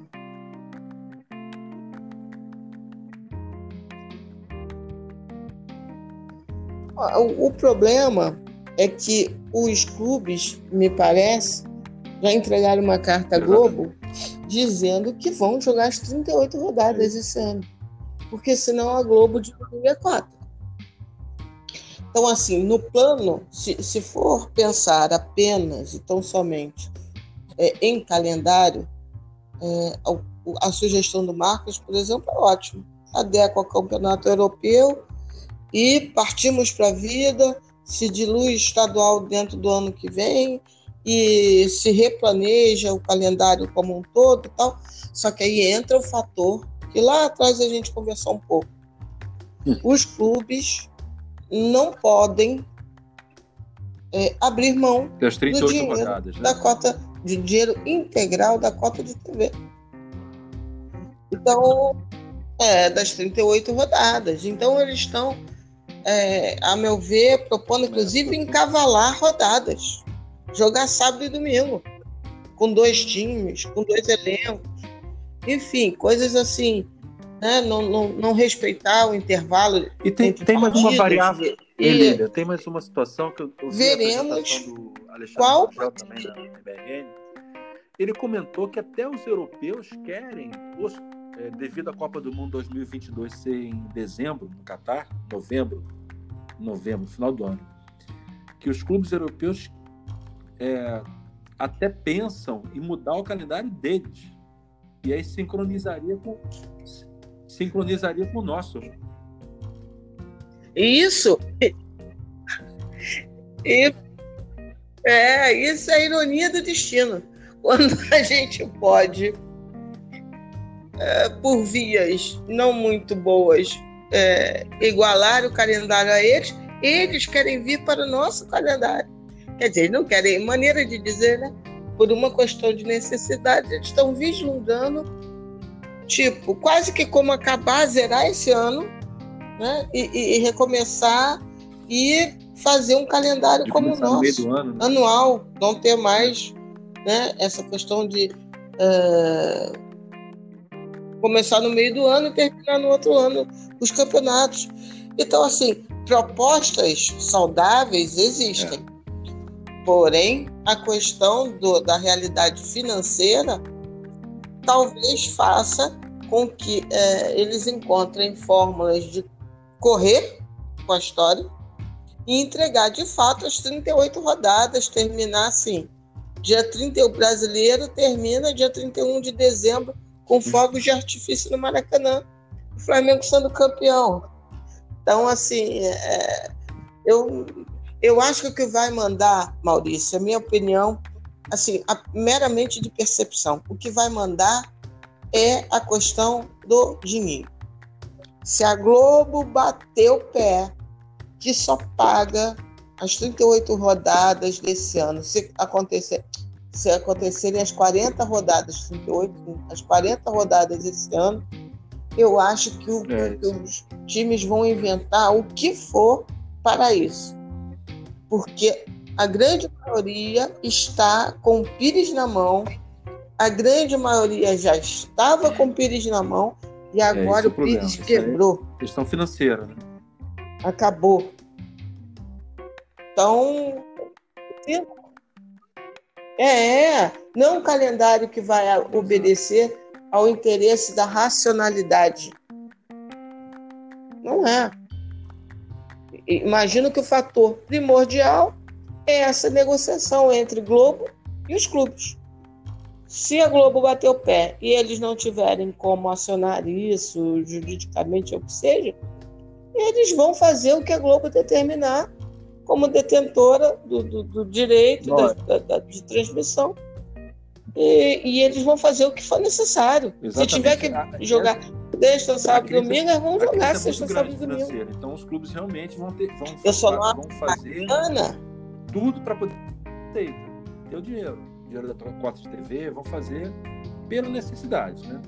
O problema é que os clubes, me parece, já entregaram uma carta à Globo dizendo que vão jogar as 38 rodadas esse ano. Porque senão a Globo diminui a cota. Então, assim, no plano, se, se for pensar apenas e tão somente é, em calendário, é, a, a, sugestão do Marcos, por exemplo, é ótimo. Adequa ao campeonato europeu e partimos para a vida, se dilui estadual dentro do ano que vem e se replaneja o calendário como um todo e tal. Só que aí entra o fator que lá atrás a gente conversou um pouco. Hum. Os clubes não podem é, abrir mão das 38 do dinheiro rodadas, né? da cota de dinheiro integral da cota de TV. Então, é, das 38 rodadas. Então, eles estão, é, a meu ver, propondo, inclusive, encavalar rodadas. Jogar sábado e domingo. Com dois times, com dois elencos. Enfim, coisas assim. Né? Não, não, não respeitar o intervalo. E tem, tem mais uma variável. E, tem mais uma situação que eu, eu veremos do Alexandre qual também na MBRN. Ele comentou que até os europeus querem, os, é, devido à Copa do Mundo 2022 ser em dezembro, no Catar, novembro, novembro, final do ano, que os clubes europeus é, até pensam em mudar o calendário deles. E aí sincronizaria com, sincronizaria com o nosso. Isso. E, é, isso é a ironia do destino. Quando a gente pode, é, por vias não muito boas, é, igualar o calendário a eles, eles querem vir para o nosso calendário. Quer dizer, não querem, maneira de dizer, né? Por uma questão de necessidade, eles estão vislumbrando tipo, quase que como acabar, zerar esse ano, né? E, e, e recomeçar e fazer um calendário De como o no nosso, do ano, né? anual, não ter mais né, essa questão de eh, começar no meio do ano e terminar no outro ano os campeonatos. Então, assim, propostas saudáveis existem. Porém, a questão do- da realidade financeira talvez faça com que eh, eles encontrem fórmulas de correr com a história e entregar de fato as 38 rodadas, terminar assim. Dia 30, o brasileiro termina dia 31 de dezembro com fogos de artifício no Maracanã. O Flamengo sendo campeão. Então, assim, é, eu, eu acho que o que vai mandar, Maurício, a minha opinião, assim, a- meramente de percepção, o que vai mandar é a questão do dinheiro. Se a Globo bater o pé, que só paga as 38 rodadas desse ano, se acontecer, se acontecerem as 40 rodadas, 38, as 40 rodadas esse ano, eu acho que, o- É, que os times vão inventar o que for para isso. Porque a grande maioria está com o Pires na mão, a grande maioria já estava com o Pires na mão e agora é o o problema, Pires aí. quebrou, Questão financeira, né? acabou. Então, é, não um calendário que vai obedecer ao interesse da racionalidade. Não é. Imagino que o fator primordial é essa negociação entre Globo e os clubes. Se a Globo bater o pé e eles não tiverem como acionar isso juridicamente ou o que seja, eles vão fazer o que a Globo determinar como detentora do, do- do direito da- da- da- de transmissão. E, e eles vão fazer o que for necessário. Se Exatamente. tiver que jogar sexta, sábado e crise- domingo, eles vão jogar é sexta, muito sábado grande e domingo. Então os clubes realmente vão ter, vão, Eu só vão fazer Ana, tudo para poder ter, ter o dinheiro. Dinheiro da cota de TV, vão fazer pela necessidade, né?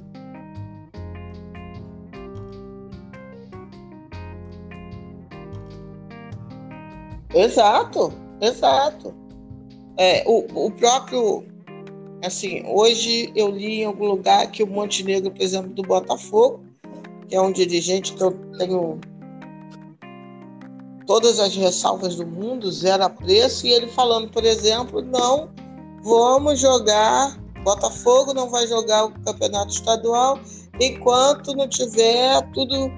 Exato, exato. É, o, o próprio, assim, hoje eu li em algum lugar que o Montenegro, por exemplo, do Botafogo, que é um dirigente que eu tenho todas as ressalvas do mundo, zero a preço, e ele falando, por exemplo, não vamos jogar, Botafogo não vai jogar o campeonato estadual enquanto não tiver tudo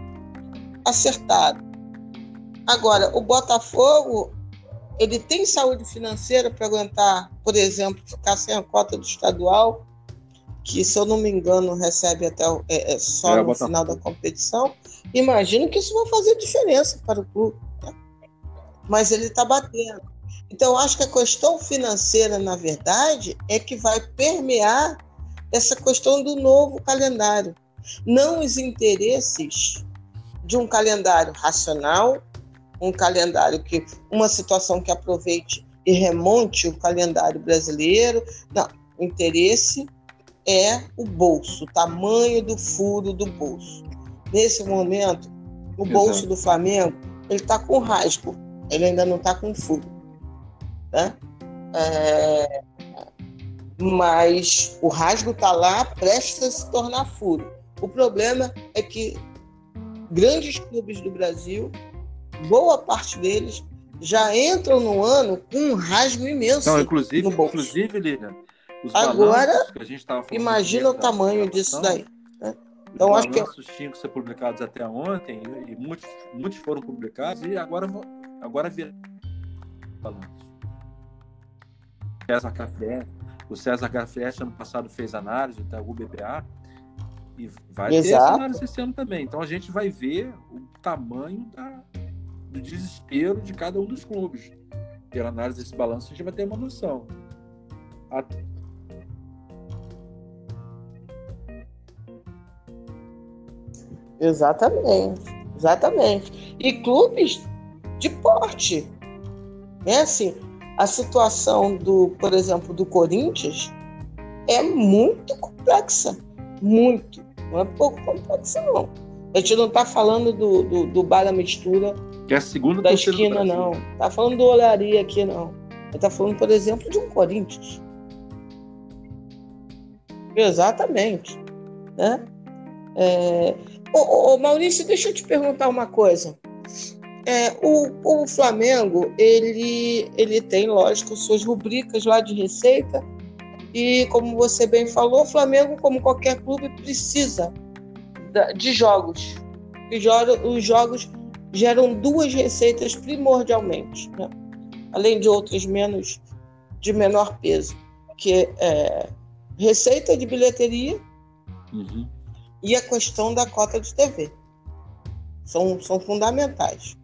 acertado. Agora, o Botafogo, ele tem saúde financeira para aguentar, por exemplo, ficar sem a cota do estadual, que, se eu não me engano, recebe até o- é, é só É, no Botafogo. final da competição. Imagino que isso vai fazer diferença para o clube. né? Mas ele está batendo. Então, acho que a questão financeira, na verdade, é que vai permear essa questão do novo calendário. Não os interesses de um calendário racional, um calendário que uma situação que aproveite e remonte o calendário brasileiro. Não, o interesse é o bolso, o tamanho do furo do bolso. Nesse momento, o Exato. bolso do Flamengo ele está com rasgo, ele ainda não está com furo, né? É, Mas o rasgo está lá, prestes a se tornar furo. O problema é que grandes clubes do Brasil, boa parte deles, já entram no ano com um rasgo imenso. Então, inclusive, no bolso. inclusive, os Agora, balanços que a gente estava falando Imagina o tamanho disso daí. né? Então, os acho que balanços tinham que ser publicados até ontem e, muitos, muitos foram publicados e agora agora viraram balanços. César Café, o César Café ano passado fez análise da UBPA e vai ter essa Exato. análise esse ano também. Então a gente vai ver o tamanho da- do desespero de cada um dos clubes. Pela análise desse balanço, a gente vai ter uma noção. A- Exatamente, exatamente. E clubes de porte. É assim, a situação do, por exemplo, do Corinthians é muito complexa, muito. Não é pouco complexo, não. A gente não está falando do, do, do bar da mistura que é a segunda da esquina, não. Tá falando do olaria aqui, não. Ele tá falando, por exemplo, de um Corinthians. Exatamente. Né? É... Ô, ô, Maurício, deixa eu te perguntar uma coisa. É, o, o Flamengo, ele, ele tem, lógico, suas rubricas lá de receita. E, como você bem falou, o Flamengo, como qualquer clube, precisa de jogos. Os jogos geram duas receitas primordialmente, né? além de outras menos de menor peso, que é receita de bilheteria uhum. e a questão da cota de TV. São, são fundamentais.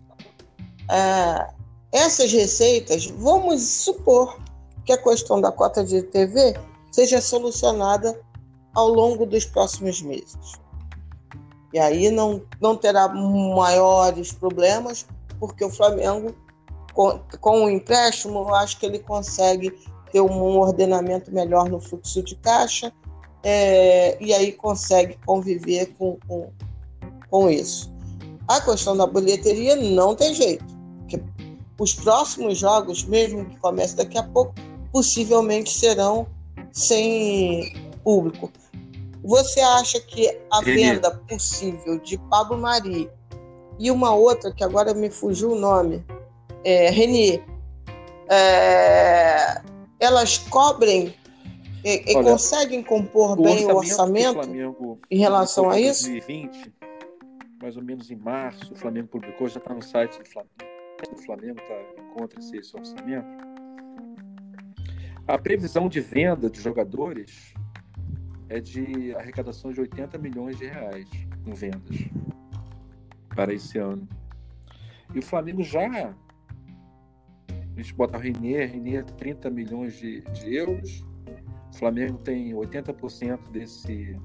É, essas receitas, vamos supor que a questão da cota de TV seja solucionada ao longo dos próximos meses. E aí não, não terá maiores problemas, porque o Flamengo, com, com o empréstimo, eu acho que ele consegue ter um ordenamento melhor no fluxo de caixa é, e aí consegue conviver com, com, com isso. A questão da bilheteria não tem jeito, porque os próximos jogos, mesmo que comece daqui a pouco, possivelmente serão sem público. Você acha que a venda possível de Pablo Mari e uma outra, que agora me fugiu o nome, é, Renier, é, elas cobrem e, Olha, conseguem compor o bem o orçamento em relação a isso? 2020, mais ou menos em março, o Flamengo publicou, já está no site do Flamengo, o Flamengo tá, encontra-se esse orçamento. A previsão de venda de jogadores é de arrecadação de 80 milhões de reais em vendas para esse ano. E o Flamengo já. A gente bota o Renier, Renier 30 milhões de, de euros. O Flamengo tem 80% desse.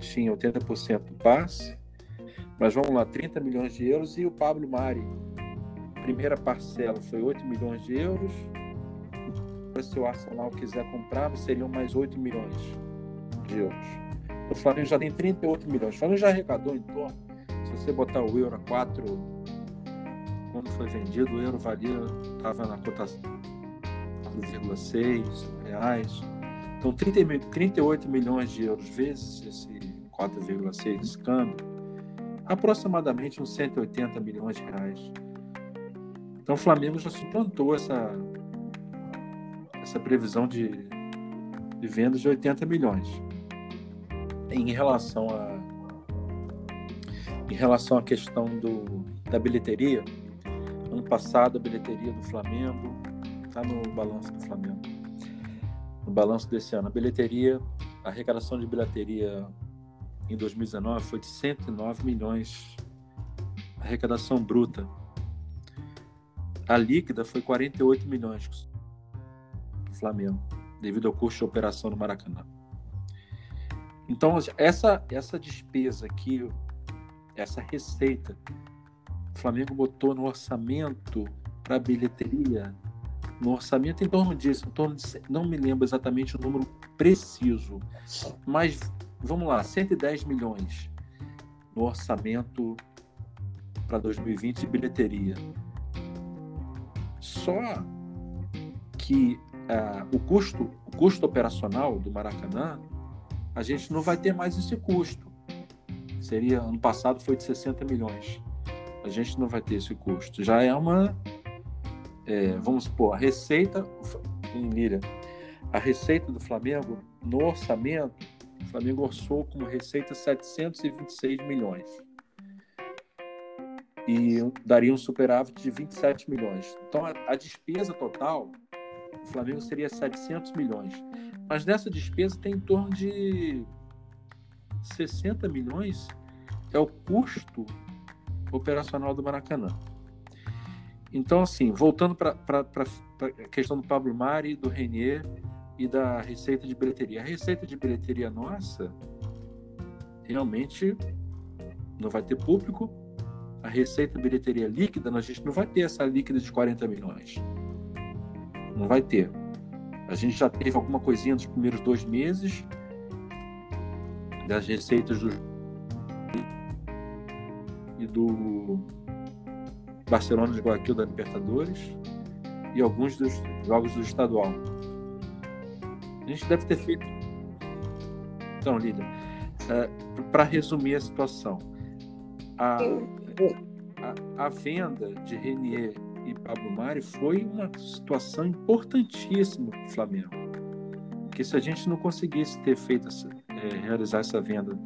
Tinha 80% do passe. Mas vamos lá, 30 milhões de euros. E o Pablo Mari, primeira parcela foi 8 milhões de euros. Se o Arsenal quiser comprar, seriam mais 8 milhões de euros. O Flamengo já tem 38 milhões. O Flamengo já arrecadou em torno, se você botar o euro a 4, quando foi vendido, o euro valia, estava na cotação 4,6 reais. Então, 30, 38 milhões de euros vezes esse 4,6 esse câmbio, aproximadamente uns 180 milhões de reais. Então, o Flamengo já suplantou essa, essa previsão de, de vendas de 80 milhões em relação a em relação à questão do, da bilheteria, ano passado a bilheteria do Flamengo está no balanço do Flamengo, no balanço desse ano, a bilheteria, a arrecadação de bilheteria em 2019 foi de 109 milhões, arrecadação bruta. A líquida foi 48 milhões Flamengo, devido ao custo de operação no Maracanã. Então, essa, essa despesa aqui, essa receita, o Flamengo botou no orçamento para bilheteria, no orçamento em torno disso, em torno de, não me lembro exatamente o número preciso, mas vamos lá, 110 milhões no orçamento para 2020 de bilheteria. Só que uh, o custo, o custo operacional do Maracanã a gente não vai ter mais esse custo. Seria ano passado foi de 60 milhões. A gente não vai ter esse custo. Já é uma é, vamos supor, a receita em lira, a receita do Flamengo no orçamento, o Flamengo orçou como receita 726 milhões. E daria um superávit de 27 milhões. Então a, a despesa total do Flamengo seria 700 milhões. Mas nessa despesa tem em torno de 60 milhões é o custo operacional do Maracanã. Então, assim, voltando para a questão do Pablo Mari, do Renier e da receita de bilheteria. A receita de bilheteria nossa realmente não vai ter público. A receita de bilheteria líquida, a gente não vai ter essa líquida de 40 milhões. Não vai ter. A gente já teve alguma coisinha nos primeiros dois meses, das receitas do e do Barcelona de Guayaquil da Libertadores e alguns dos jogos do estadual. A gente deve ter feito. Então, Lídia, é, para resumir a situação, a, a, a, venda de Renier e Pablo Mari foi uma situação importantíssima para o Flamengo. Porque se a gente não conseguisse ter feito essa, é, realizar essa venda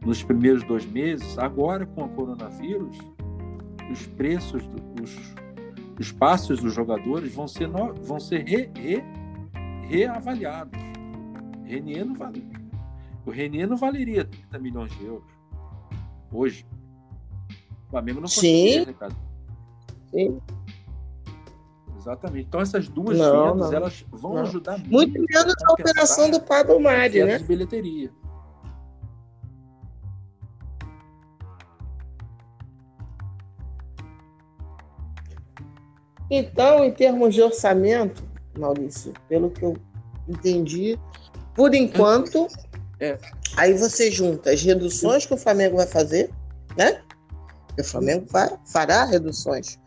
nos primeiros dois meses, agora com a coronavírus, os preços, os, os passos dos jogadores vão ser, no, vão ser re, re, reavaliados. Renier não vale, o Renier não valeria 30 milhões de euros hoje. O Flamengo não conseguiria, Sim. Né, Sim. Exatamente. Então essas duas não, vendas não. elas vão não. ajudar muito. Muito menos a operação do Pablo Mari, né? de bilheteria. Então, em termos de orçamento, Maurício, pelo que eu entendi, por enquanto, é. aí você junta as reduções que o Flamengo vai fazer, né? O Flamengo vai, fará reduções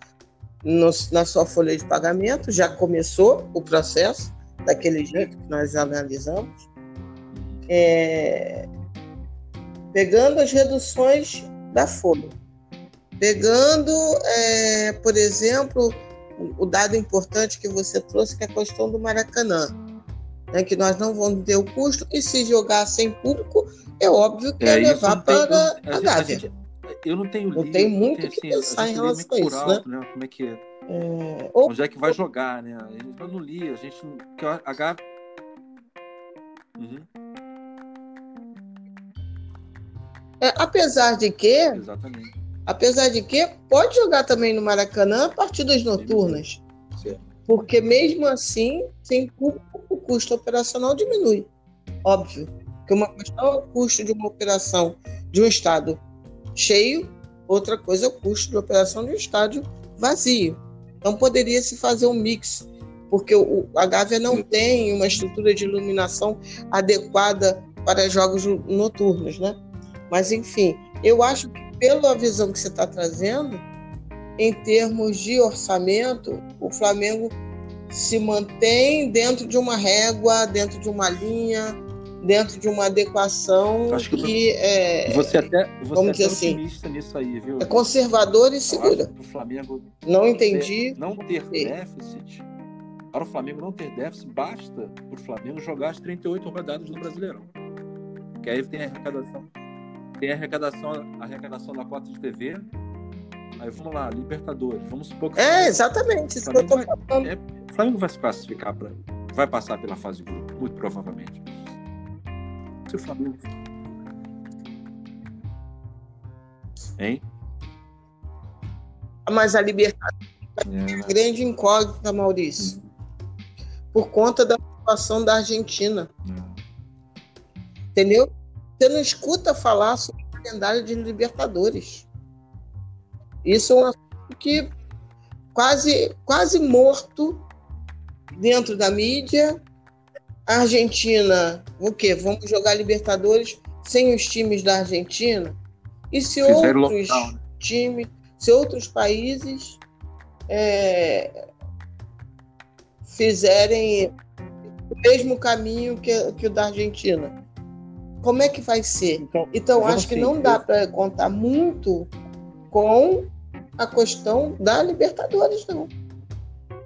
no, na sua folha de pagamento, já começou o processo, daquele jeito que nós analisamos. É, pegando as reduções da folha. Pegando, é, por exemplo, o dado importante que você trouxe, que é a questão do Maracanã. Né, que nós não vamos ter o custo, e se jogar sem público, é óbvio que é, é levar para a Gávea. Eu não tenho Não tem muito que assim, pensar em relação a isso, alto, né? né? Como é que é? é... Onde é que vai jogar, né? Eu não li, a gente. A Gávea. Uhum. É, apesar de que. Exatamente. Apesar de que pode jogar também no Maracanã partidas noturnas. Porque mesmo assim, sem o custo operacional diminui. Óbvio. Que uma questão é o custo de uma operação de um estado cheio, outra coisa é o custo de operação de um estádio vazio. Então poderia se fazer um mix, porque o, a Gávea não tem uma estrutura de iluminação adequada para jogos noturnos, né? Mas enfim, eu acho que pela visão que você está trazendo, em termos de orçamento, o Flamengo se mantém dentro de uma régua, dentro de uma linha, dentro de uma adequação Acho que, que é, você até você vamos dizer assim, nisso aí, viu? É conservador e segura. O Flamengo não entendi. Ter, não ter déficit. Para o Flamengo não ter déficit, basta o Flamengo jogar as 38 rodadas do Brasileirão. Que aí tem a arrecadação tem a arrecadação, a arrecadação da cota de TV. Aí vamos lá, Libertadores. Vamos supor que. É, exatamente. Isso Flamengo, vai, é, Flamengo vai se classificar para. Vai passar pela fase de grupo, muito provavelmente. Se o Flamengo. Hein? Mas a Libertadores é uma grande incógnita, Maurício. Por conta da situação da Argentina. É. Entendeu? Você não escuta falar sobre o calendário de Libertadores. Isso é um assunto que quase, quase morto dentro da mídia. A Argentina, o quê? Vamos jogar Libertadores sem os times da Argentina? E se Fizeram outros local, né? times, se outros países é, fizerem o mesmo caminho que, que o da Argentina? Como é que vai ser? Então, então acho que assim, não dá eu... para contar muito com a questão da Libertadores, não.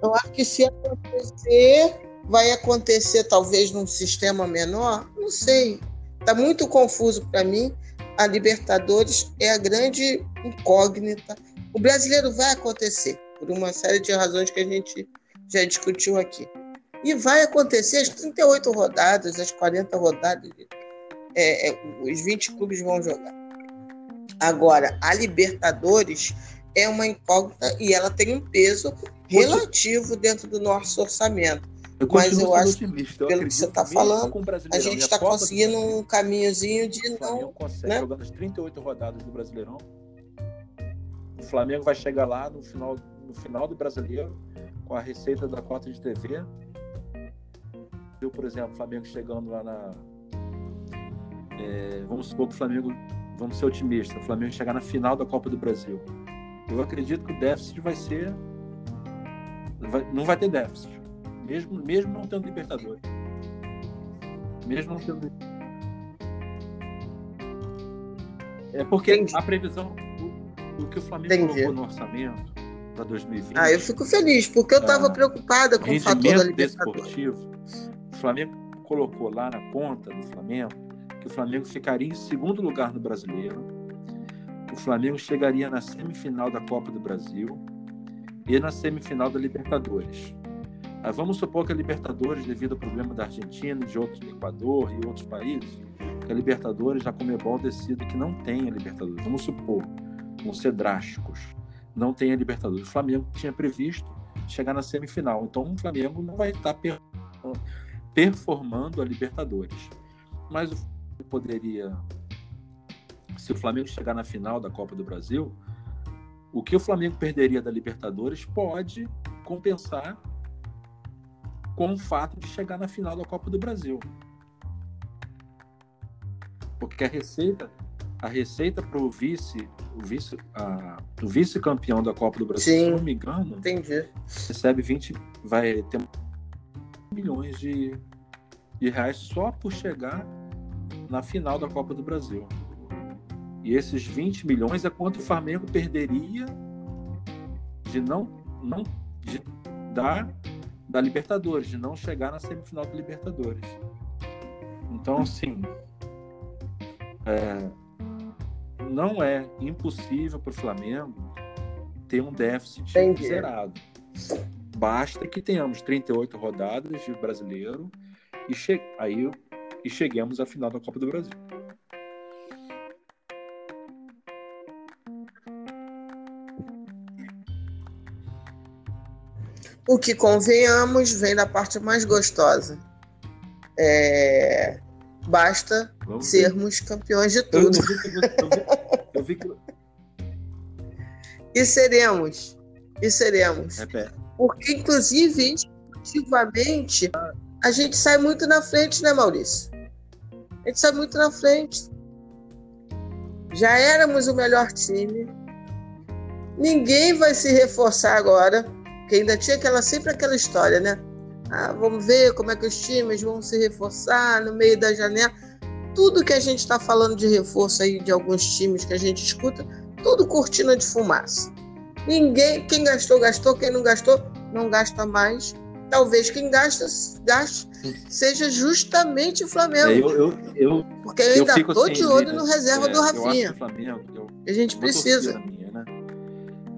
Eu acho que se acontecer, vai acontecer talvez num sistema menor, não sei. Está muito confuso para mim. A Libertadores é a grande incógnita. O brasileiro vai acontecer, por uma série de razões que a gente já discutiu aqui. E vai acontecer as 38 rodadas, as 40 rodadas é, é, os 20 clubes vão jogar. Agora, a Libertadores é uma incógnita e ela tem um peso relativo dentro do nosso orçamento. Eu Mas eu acho que, pelo que você está falando, a gente está conseguindo um caminhozinho de o não. consegue né? jogando as 38 rodadas do Brasileirão. O Flamengo vai chegar lá no final, no final do Brasileiro com a receita da cota de TV. Viu, por exemplo, o Flamengo chegando lá na, é, vamos supor que o Flamengo, vamos ser otimistas, o Flamengo chegar na final da Copa do Brasil. Eu acredito que o déficit vai ser. Vai, não vai ter déficit. Mesmo, mesmo não tendo Libertadores. Mesmo não tendo. É porque Entendi. a previsão, o, o, que o Flamengo Entendi. colocou no orçamento para 2020. Ah, eu fico feliz, porque eu estava preocupada com o fator da Libertadores. Desportivo, o Flamengo colocou lá na conta do Flamengo o Flamengo ficaria em segundo lugar no Brasileiro. O Flamengo chegaria na semifinal da Copa do Brasil e na semifinal da Libertadores. Vamos supor que a Libertadores, devido ao problema da Argentina, de outros do Equador e outros países, que a Libertadores, a Comebol decida que não tenha Libertadores. Vamos supor, vamos ser drásticos, não tenha Libertadores. O Flamengo tinha previsto chegar na semifinal, então o Flamengo não vai estar performando a Libertadores. Mas o poderia, se o Flamengo chegar na final da Copa do Brasil, o que o Flamengo perderia da Libertadores pode compensar com o fato de chegar na final da Copa do Brasil. Porque a receita, a receita para o vice, o vice, a, o vice-campeão da Copa do Brasil, Sim, se não me engano, entendi. recebe 20, vai ter milhões de, de reais só por chegar na final da Copa do Brasil. E esses 20 milhões é quanto o Flamengo perderia de não, não de dar da Libertadores, de não chegar na semifinal da Libertadores. Então, assim, é, não é impossível para o Flamengo ter um déficit Entendi. zerado. Basta que tenhamos 38 rodadas de brasileiro e che aí e cheguemos à final da Copa do Brasil. O que convenhamos vem da parte mais gostosa. É... Basta Vamos sermos ver. campeões de tudo. Eu, E seremos. E seremos. Porque, inclusive, esportivamente, a gente sai muito na frente, né, Maurício? A gente sai muito na frente. Já éramos o melhor time. Ninguém vai se reforçar agora, porque ainda tinha aquela sempre aquela história, né? Ah, vamos ver como é que os times vão se reforçar no meio da janela. Tudo que a gente está falando de reforço aí de alguns times que a gente escuta, tudo cortina de fumaça. Ninguém, quem gastou, gastou, quem não gastou, não gasta mais talvez quem gasta, gaste seja justamente o Flamengo. É, eu, eu, eu, Porque eu ainda estou assim, de olho no reserva é, do Rafinha. Flamengo, a gente precisa. Minha, né?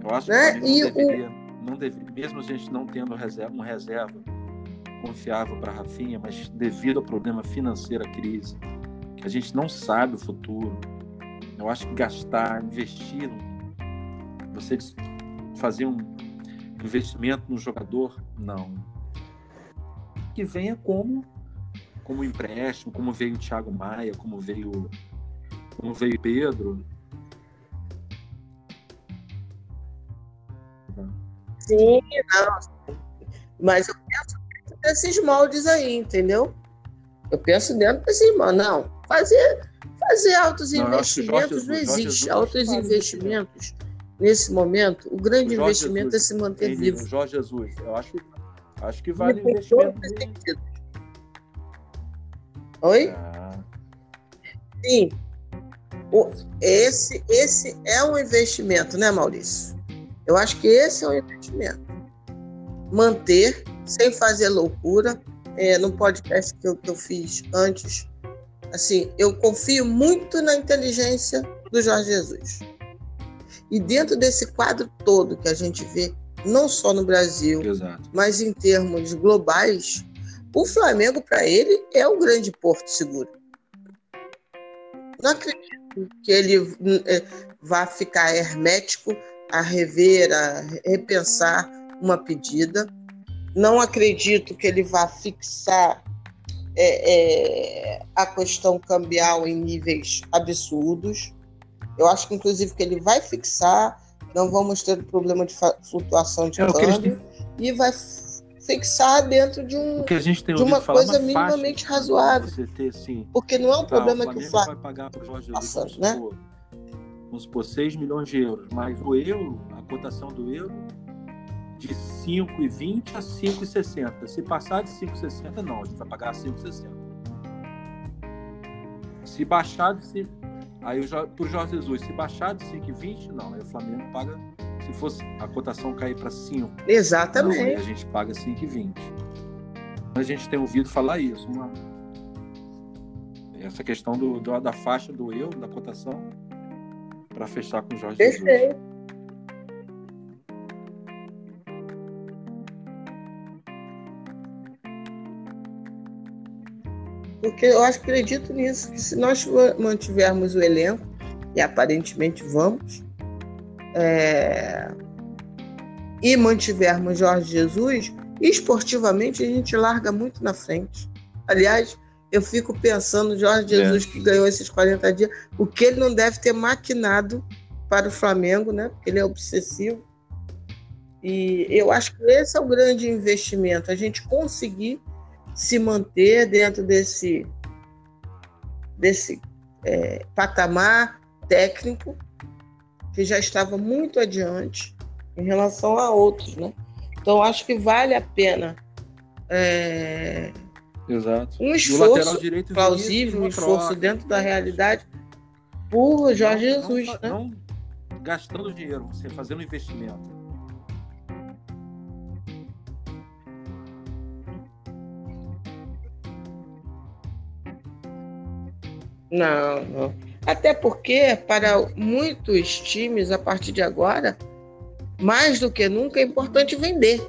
Eu acho né? que e não, deveria, o... não deveria, mesmo a gente não tendo reserva, um reserva confiável para Rafinha, mas devido ao problema financeiro, a crise, que a gente não sabe o futuro, eu acho que gastar, investir, você fazer um investimento no jogador, não que venha como como empréstimo, como veio o Thiago Maia, como veio como veio Pedro. Sim, não. Mas eu penso dentro desses moldes aí, entendeu? Eu penso dentro desses moldes. Não, fazer, fazer altos não, investimentos não existe. altos investimentos, nesse momento, o grande o investimento Jesus, é se manter vivo. Jorge Jesus, eu acho que Acho que vale o investimento. Oi? Ah. Sim. O, esse, esse é um investimento, né, Maurício? Eu acho que esse é um investimento. Manter, sem fazer loucura. É, no podcast que eu, que eu fiz antes, assim, eu confio muito na inteligência do Jorge Jesus. E dentro desse quadro todo que a gente vê não só no Brasil, Exato. mas em termos globais, o Flamengo, para ele, é o grande porto seguro. Não acredito que ele é, vá ficar hermético a rever, a repensar uma pedida. Não acredito que ele vá fixar é, é, a questão cambial em níveis absurdos. Eu acho que, inclusive, que ele vai fixar não vamos ter problema de flutuação de é, câmbio e vai fixar dentro de, um, de uma falar, coisa minimamente razoável. Ter, Porque não é um tá, problema o que o Flamengo Flamengo. vai pagar para o Jorge Nossa, Jesus, né? vamos supor, vamos supor 6 milhões de euros, mas o euro, a cotação do euro, de 5,20 a 5,60. Se passar de 5,60, não, a gente vai pagar 5,60. Se baixar de 5, aí o Jorge Jesus, se baixar de 5,20, não, aí o Flamengo paga, se fosse a cotação cair para 5, não, aí Exatamente. a gente paga 5,20. A gente tem ouvido falar isso, uma- essa questão do, do- da faixa do euro, da cotação, para fechar com o Jorge Jesus. Porque eu acho, acredito nisso, que se nós ma- mantivermos o elenco, e aparentemente vamos, é, e mantivermos Jorge Jesus, esportivamente a gente larga muito na frente. Aliás, eu fico pensando, Jorge Jesus, que ganhou esses 40 dias, o que ele não deve ter maquinado para o Flamengo, né? Porque ele é obsessivo. E eu acho que esse é o grande investimento, a gente conseguir se manter dentro desse, desse é, patamar técnico que já estava muito adiante em relação a outros, né? Então acho que vale a pena é, um esforço plausível, um esforço troca. dentro da realidade por Jorge Não- Jesus, não, né? não gastando dinheiro, você fazendo investimento. Não, não. Até porque, para muitos times, a partir de agora, mais do que nunca, é importante vender.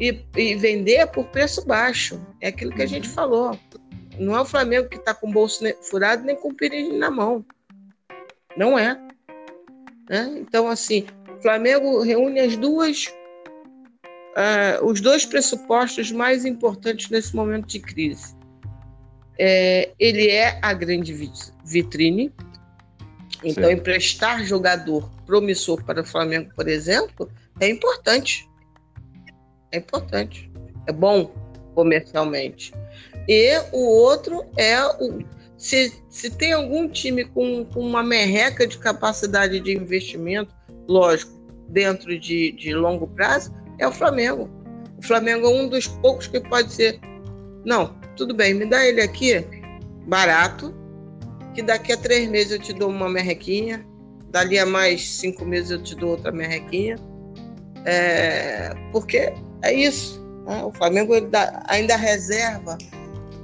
E, e vender por preço baixo. É aquilo que a gente falou. Não é o Flamengo que está com o bolso furado nem com o piriri na mão. Não é. Né? Então, assim, o Flamengo reúne as duas, ah, os dois pressupostos mais importantes nesse momento de crise. É, ele é a grande vi- vitrine. Então, Certo. emprestar jogador promissor para o Flamengo, por exemplo, é importante. É importante. É bom comercialmente. E o outro é o. Se, se tem algum time com, com uma merreca de capacidade de investimento, lógico, dentro de, de longo prazo, é o Flamengo. O Flamengo é um dos poucos que pode ser. Não, tudo bem, me dá ele aqui, barato, que daqui a três meses eu te dou uma merrequinha, dali a mais cinco meses eu te dou outra merrequinha. É, porque é isso. né? O Flamengo dá- ainda reserva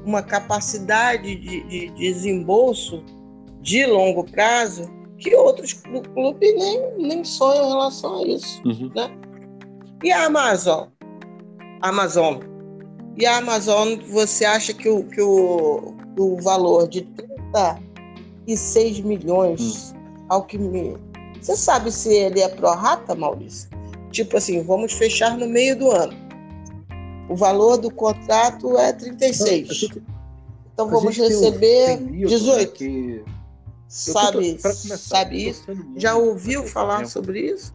uma capacidade de, de desembolso de longo prazo que outros clu- clubes nem, nem sonham em relação a isso. E a Amazon? Amazon. E a Amazon, você acha que o, que o, o valor de 36 milhões, ao que me. Você sabe se ele é pró-rata, Maurício? Tipo assim, vamos fechar no meio do ano. O valor do contrato é 36. Então vamos receber 18. Que... Sabe, começar, sabe isso? Já ouviu falar Flamengo, sobre isso?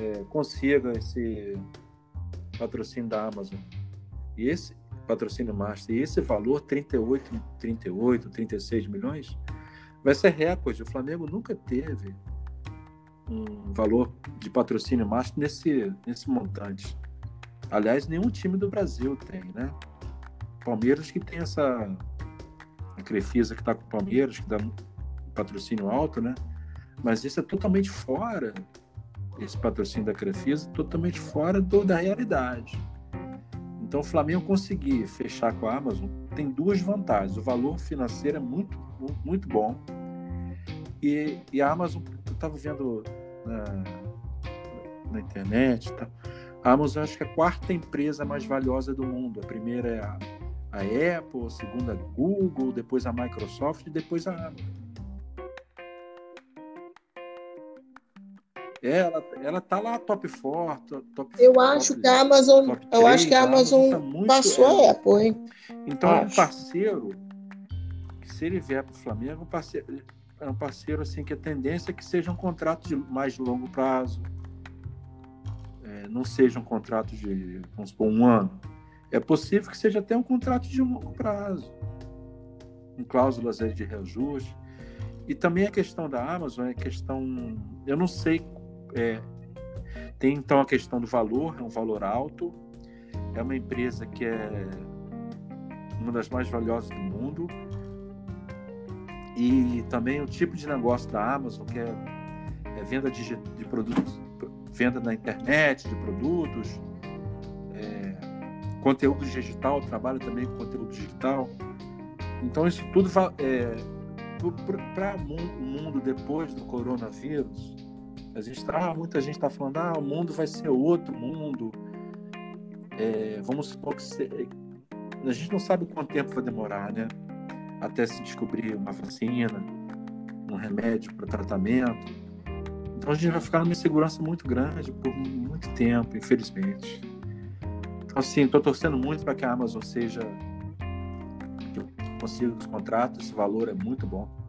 é, consiga esse patrocínio da Amazon. E esse patrocínio master, e esse valor 38, 38, 36 milhões, vai ser recorde. O Flamengo nunca teve um valor de patrocínio master nesse, nesse montante. Aliás, nenhum time do Brasil tem, né? Palmeiras que tem essa a Crefisa que está com o Palmeiras, que dá um patrocínio alto, né? Mas isso é totalmente fora esse patrocínio da Crefisa, totalmente fora do, da realidade. Então, o Flamengo conseguir fechar com a Amazon tem duas vantagens. O valor financeiro é muito, muito bom. E, e a Amazon, eu estava vendo na, na internet, tá? a Amazon acho que é a quarta empresa mais valiosa do mundo. A primeira é a, a Apple, a segunda a Google, depois a Microsoft e depois a Amazon. Ela, ela tá lá top 4, top Eu top, acho que a Amazon, top eu acho que a Amazon, tá passou é, a Apple, hein? Então é um parceiro que se ele vier para o Flamengo, um parceiro, é um parceiro assim que a tendência é que seja um contrato de mais longo prazo. é, não seja um contrato de, vamos supor, um ano. É possível que seja até um contrato de longo prazo, com cláusulas de reajuste. E também a questão da Amazon é questão, eu não sei, é, tem então a questão do valor, é um valor alto, é uma empresa que é uma das mais valiosas do mundo, e também o tipo de negócio da Amazon, que é, é venda de, de, produtos, venda na internet de produtos, é, conteúdo digital, trabalho também com conteúdo digital. Então isso tudo é, para o mundo depois do coronavírus, a gente tá, muita gente está falando, ah, o mundo vai ser outro mundo. É, vamos supor que se, a gente não sabe quanto tempo vai demorar, né? até se descobrir uma vacina, um remédio para tratamento. Então a gente vai ficar numa insegurança muito grande por muito tempo, infelizmente. Então, assim, estou torcendo muito para que a Amazon seja. consiga os contratos, esse valor é muito bom.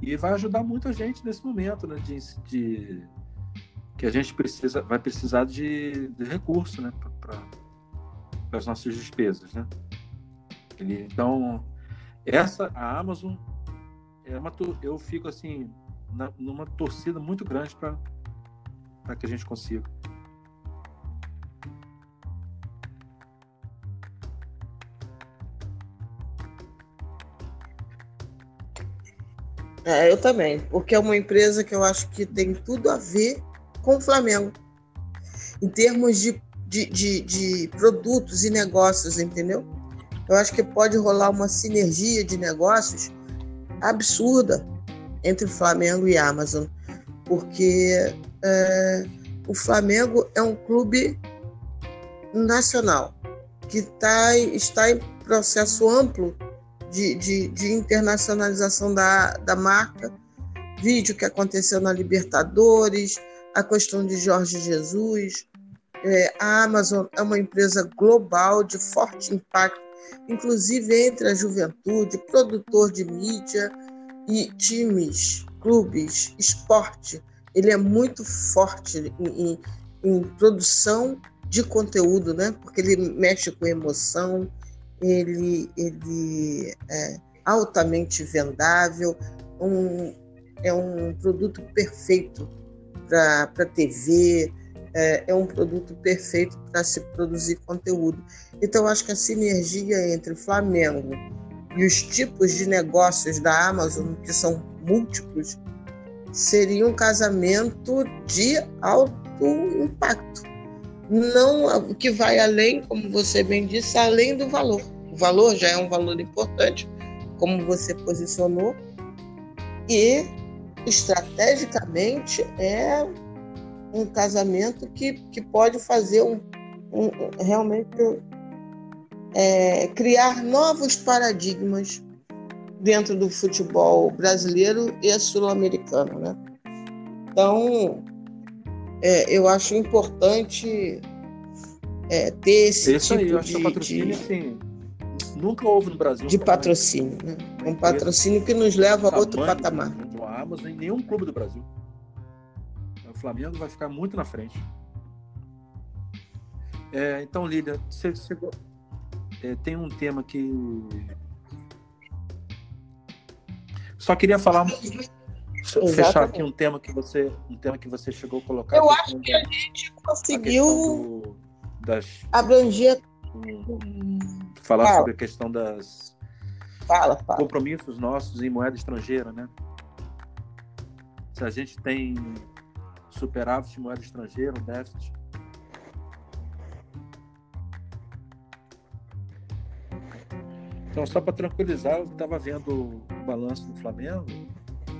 E vai ajudar muito a gente nesse momento, né? De, de que a gente precisa, vai precisar de, de recurso, né? Para as nossas despesas, né? Então, essa, a Amazon, é uma, eu fico assim, na, numa torcida muito grande para que a gente consiga. É, eu também, porque é uma empresa que eu acho que tem tudo a ver com o Flamengo, em termos de, de, de, de produtos e negócios, entendeu? Eu acho que pode rolar uma sinergia de negócios absurda entre Flamengo e Amazon, porque é, o Flamengo é um clube nacional que tá, está em processo amplo de, de, de internacionalização da, da marca. Vídeo que aconteceu na Libertadores, a questão de Jorge Jesus. É, a Amazon é uma empresa global de forte impacto inclusive entre a juventude, produtor de mídia e times, clubes, esporte. Ele é muito forte em, em, em produção de conteúdo, né? Porque ele mexe com emoção, ele, ele é altamente vendável, um, é um produto perfeito para TV, é, é um produto perfeito para se produzir conteúdo. Então, acho que a sinergia entre Flamengo e os tipos de negócios da Amazon, que são múltiplos, seria um casamento de alto impacto. Não que vai além, como você bem disse, além do valor. O valor já é um valor importante, como você posicionou, e estrategicamente é um casamento que, que pode fazer um, um realmente é, criar novos paradigmas dentro do futebol brasileiro e sul-americano, né? Então, é, eu acho importante é, ter esse Isso tipo aí, eu acho de, que patrocínio, de, assim, nunca houve no Brasil de patrocínio, né? Um patrocínio que nos leva a outro patamar. Do Amazon em nenhum clube do Brasil. Flamengo vai ficar muito na frente. É, então, Lília, você, você é, tem um tema que. Só queria falar. Fechar aqui um tema que você, um tema que você chegou a colocar. Eu acho que a gente conseguiu do, das, abranger. Um, falar fala. sobre a questão das fala, fala. compromissos nossos em moeda estrangeira, né? Se a gente tem superávit de moeda estrangeira, um déficit. Então, só para tranquilizar, eu estava vendo o balanço do Flamengo.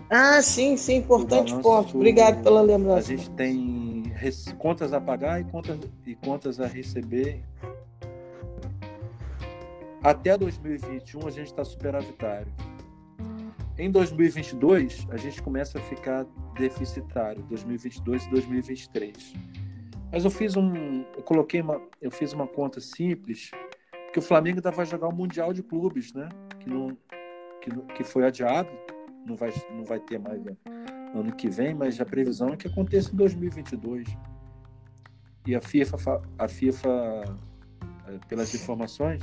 Ah, sim, sim, importante ponto. Obrigado pela lembrança. A gente tem contas a pagar e contas, e contas a receber. Até 2021 a gente está superavitário. Em 2022, a gente começa a ficar deficitário, 2022 e 2023. Mas eu fiz um, eu coloquei uma, eu fiz uma conta simples que o Flamengo ainda vai jogar o Mundial de Clubes, né? Que não, que, que foi adiado, não vai, não vai ter mais ano que vem, mas a previsão é que aconteça em 2022. e a FIFA, a FIFA é, pelas informações,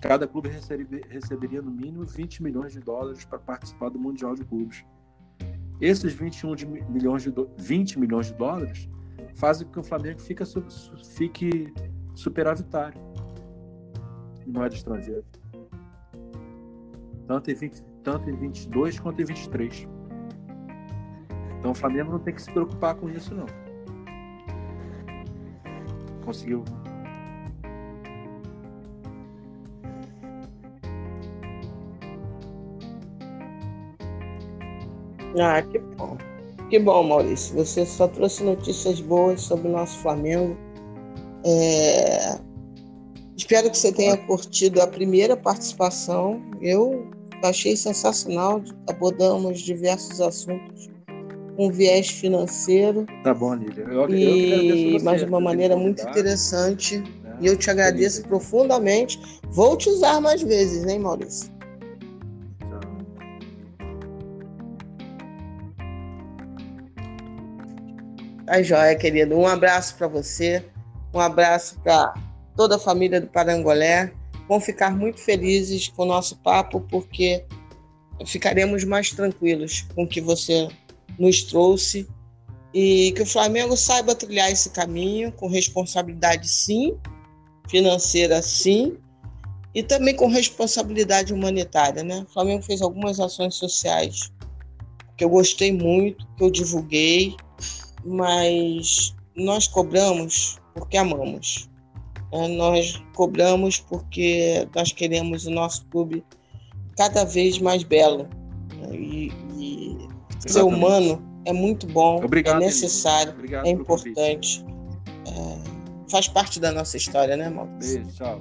cada clube receberia no mínimo 20 milhões de dólares para participar do Mundial de Clubes. Esses 21 de milhões de 20 milhões de dólares fazem com que o Flamengo fique, fique superavitário em moeda estrangeira. Tanto em, 20, tanto em 22 quanto em 23. Então o Flamengo não tem que se preocupar com isso, não. Conseguiu. Ah, que bom. Que bom, Maurício. Você só trouxe notícias boas sobre o nosso Flamengo. É... Espero que você tenha curtido a primeira participação. Eu achei sensacional. Abordamos diversos assuntos com viés financeiro. Tá bom, Lília. Eu, e, eu mas de uma maneira muito interessante. Né? E eu te agradeço Feliz. profundamente. Vou te usar mais vezes, hein, Maurício? Tá joia, querido. Um abraço para você, um abraço para toda a família do Parangolé. Vão ficar muito felizes com o nosso papo, porque ficaremos mais tranquilos com o que você nos trouxe e que o Flamengo saiba trilhar esse caminho com responsabilidade, sim, financeira, sim, e também com responsabilidade humanitária, né? O Flamengo fez algumas ações sociais que eu gostei muito, que eu divulguei, mas nós cobramos porque amamos. Né? Nós cobramos porque nós queremos o nosso clube cada vez mais belo. Né? E, e ser humano é muito bom, Obrigado, é necessário, é importante. É, faz parte da nossa história, né, Marcos? Beijo, tchau.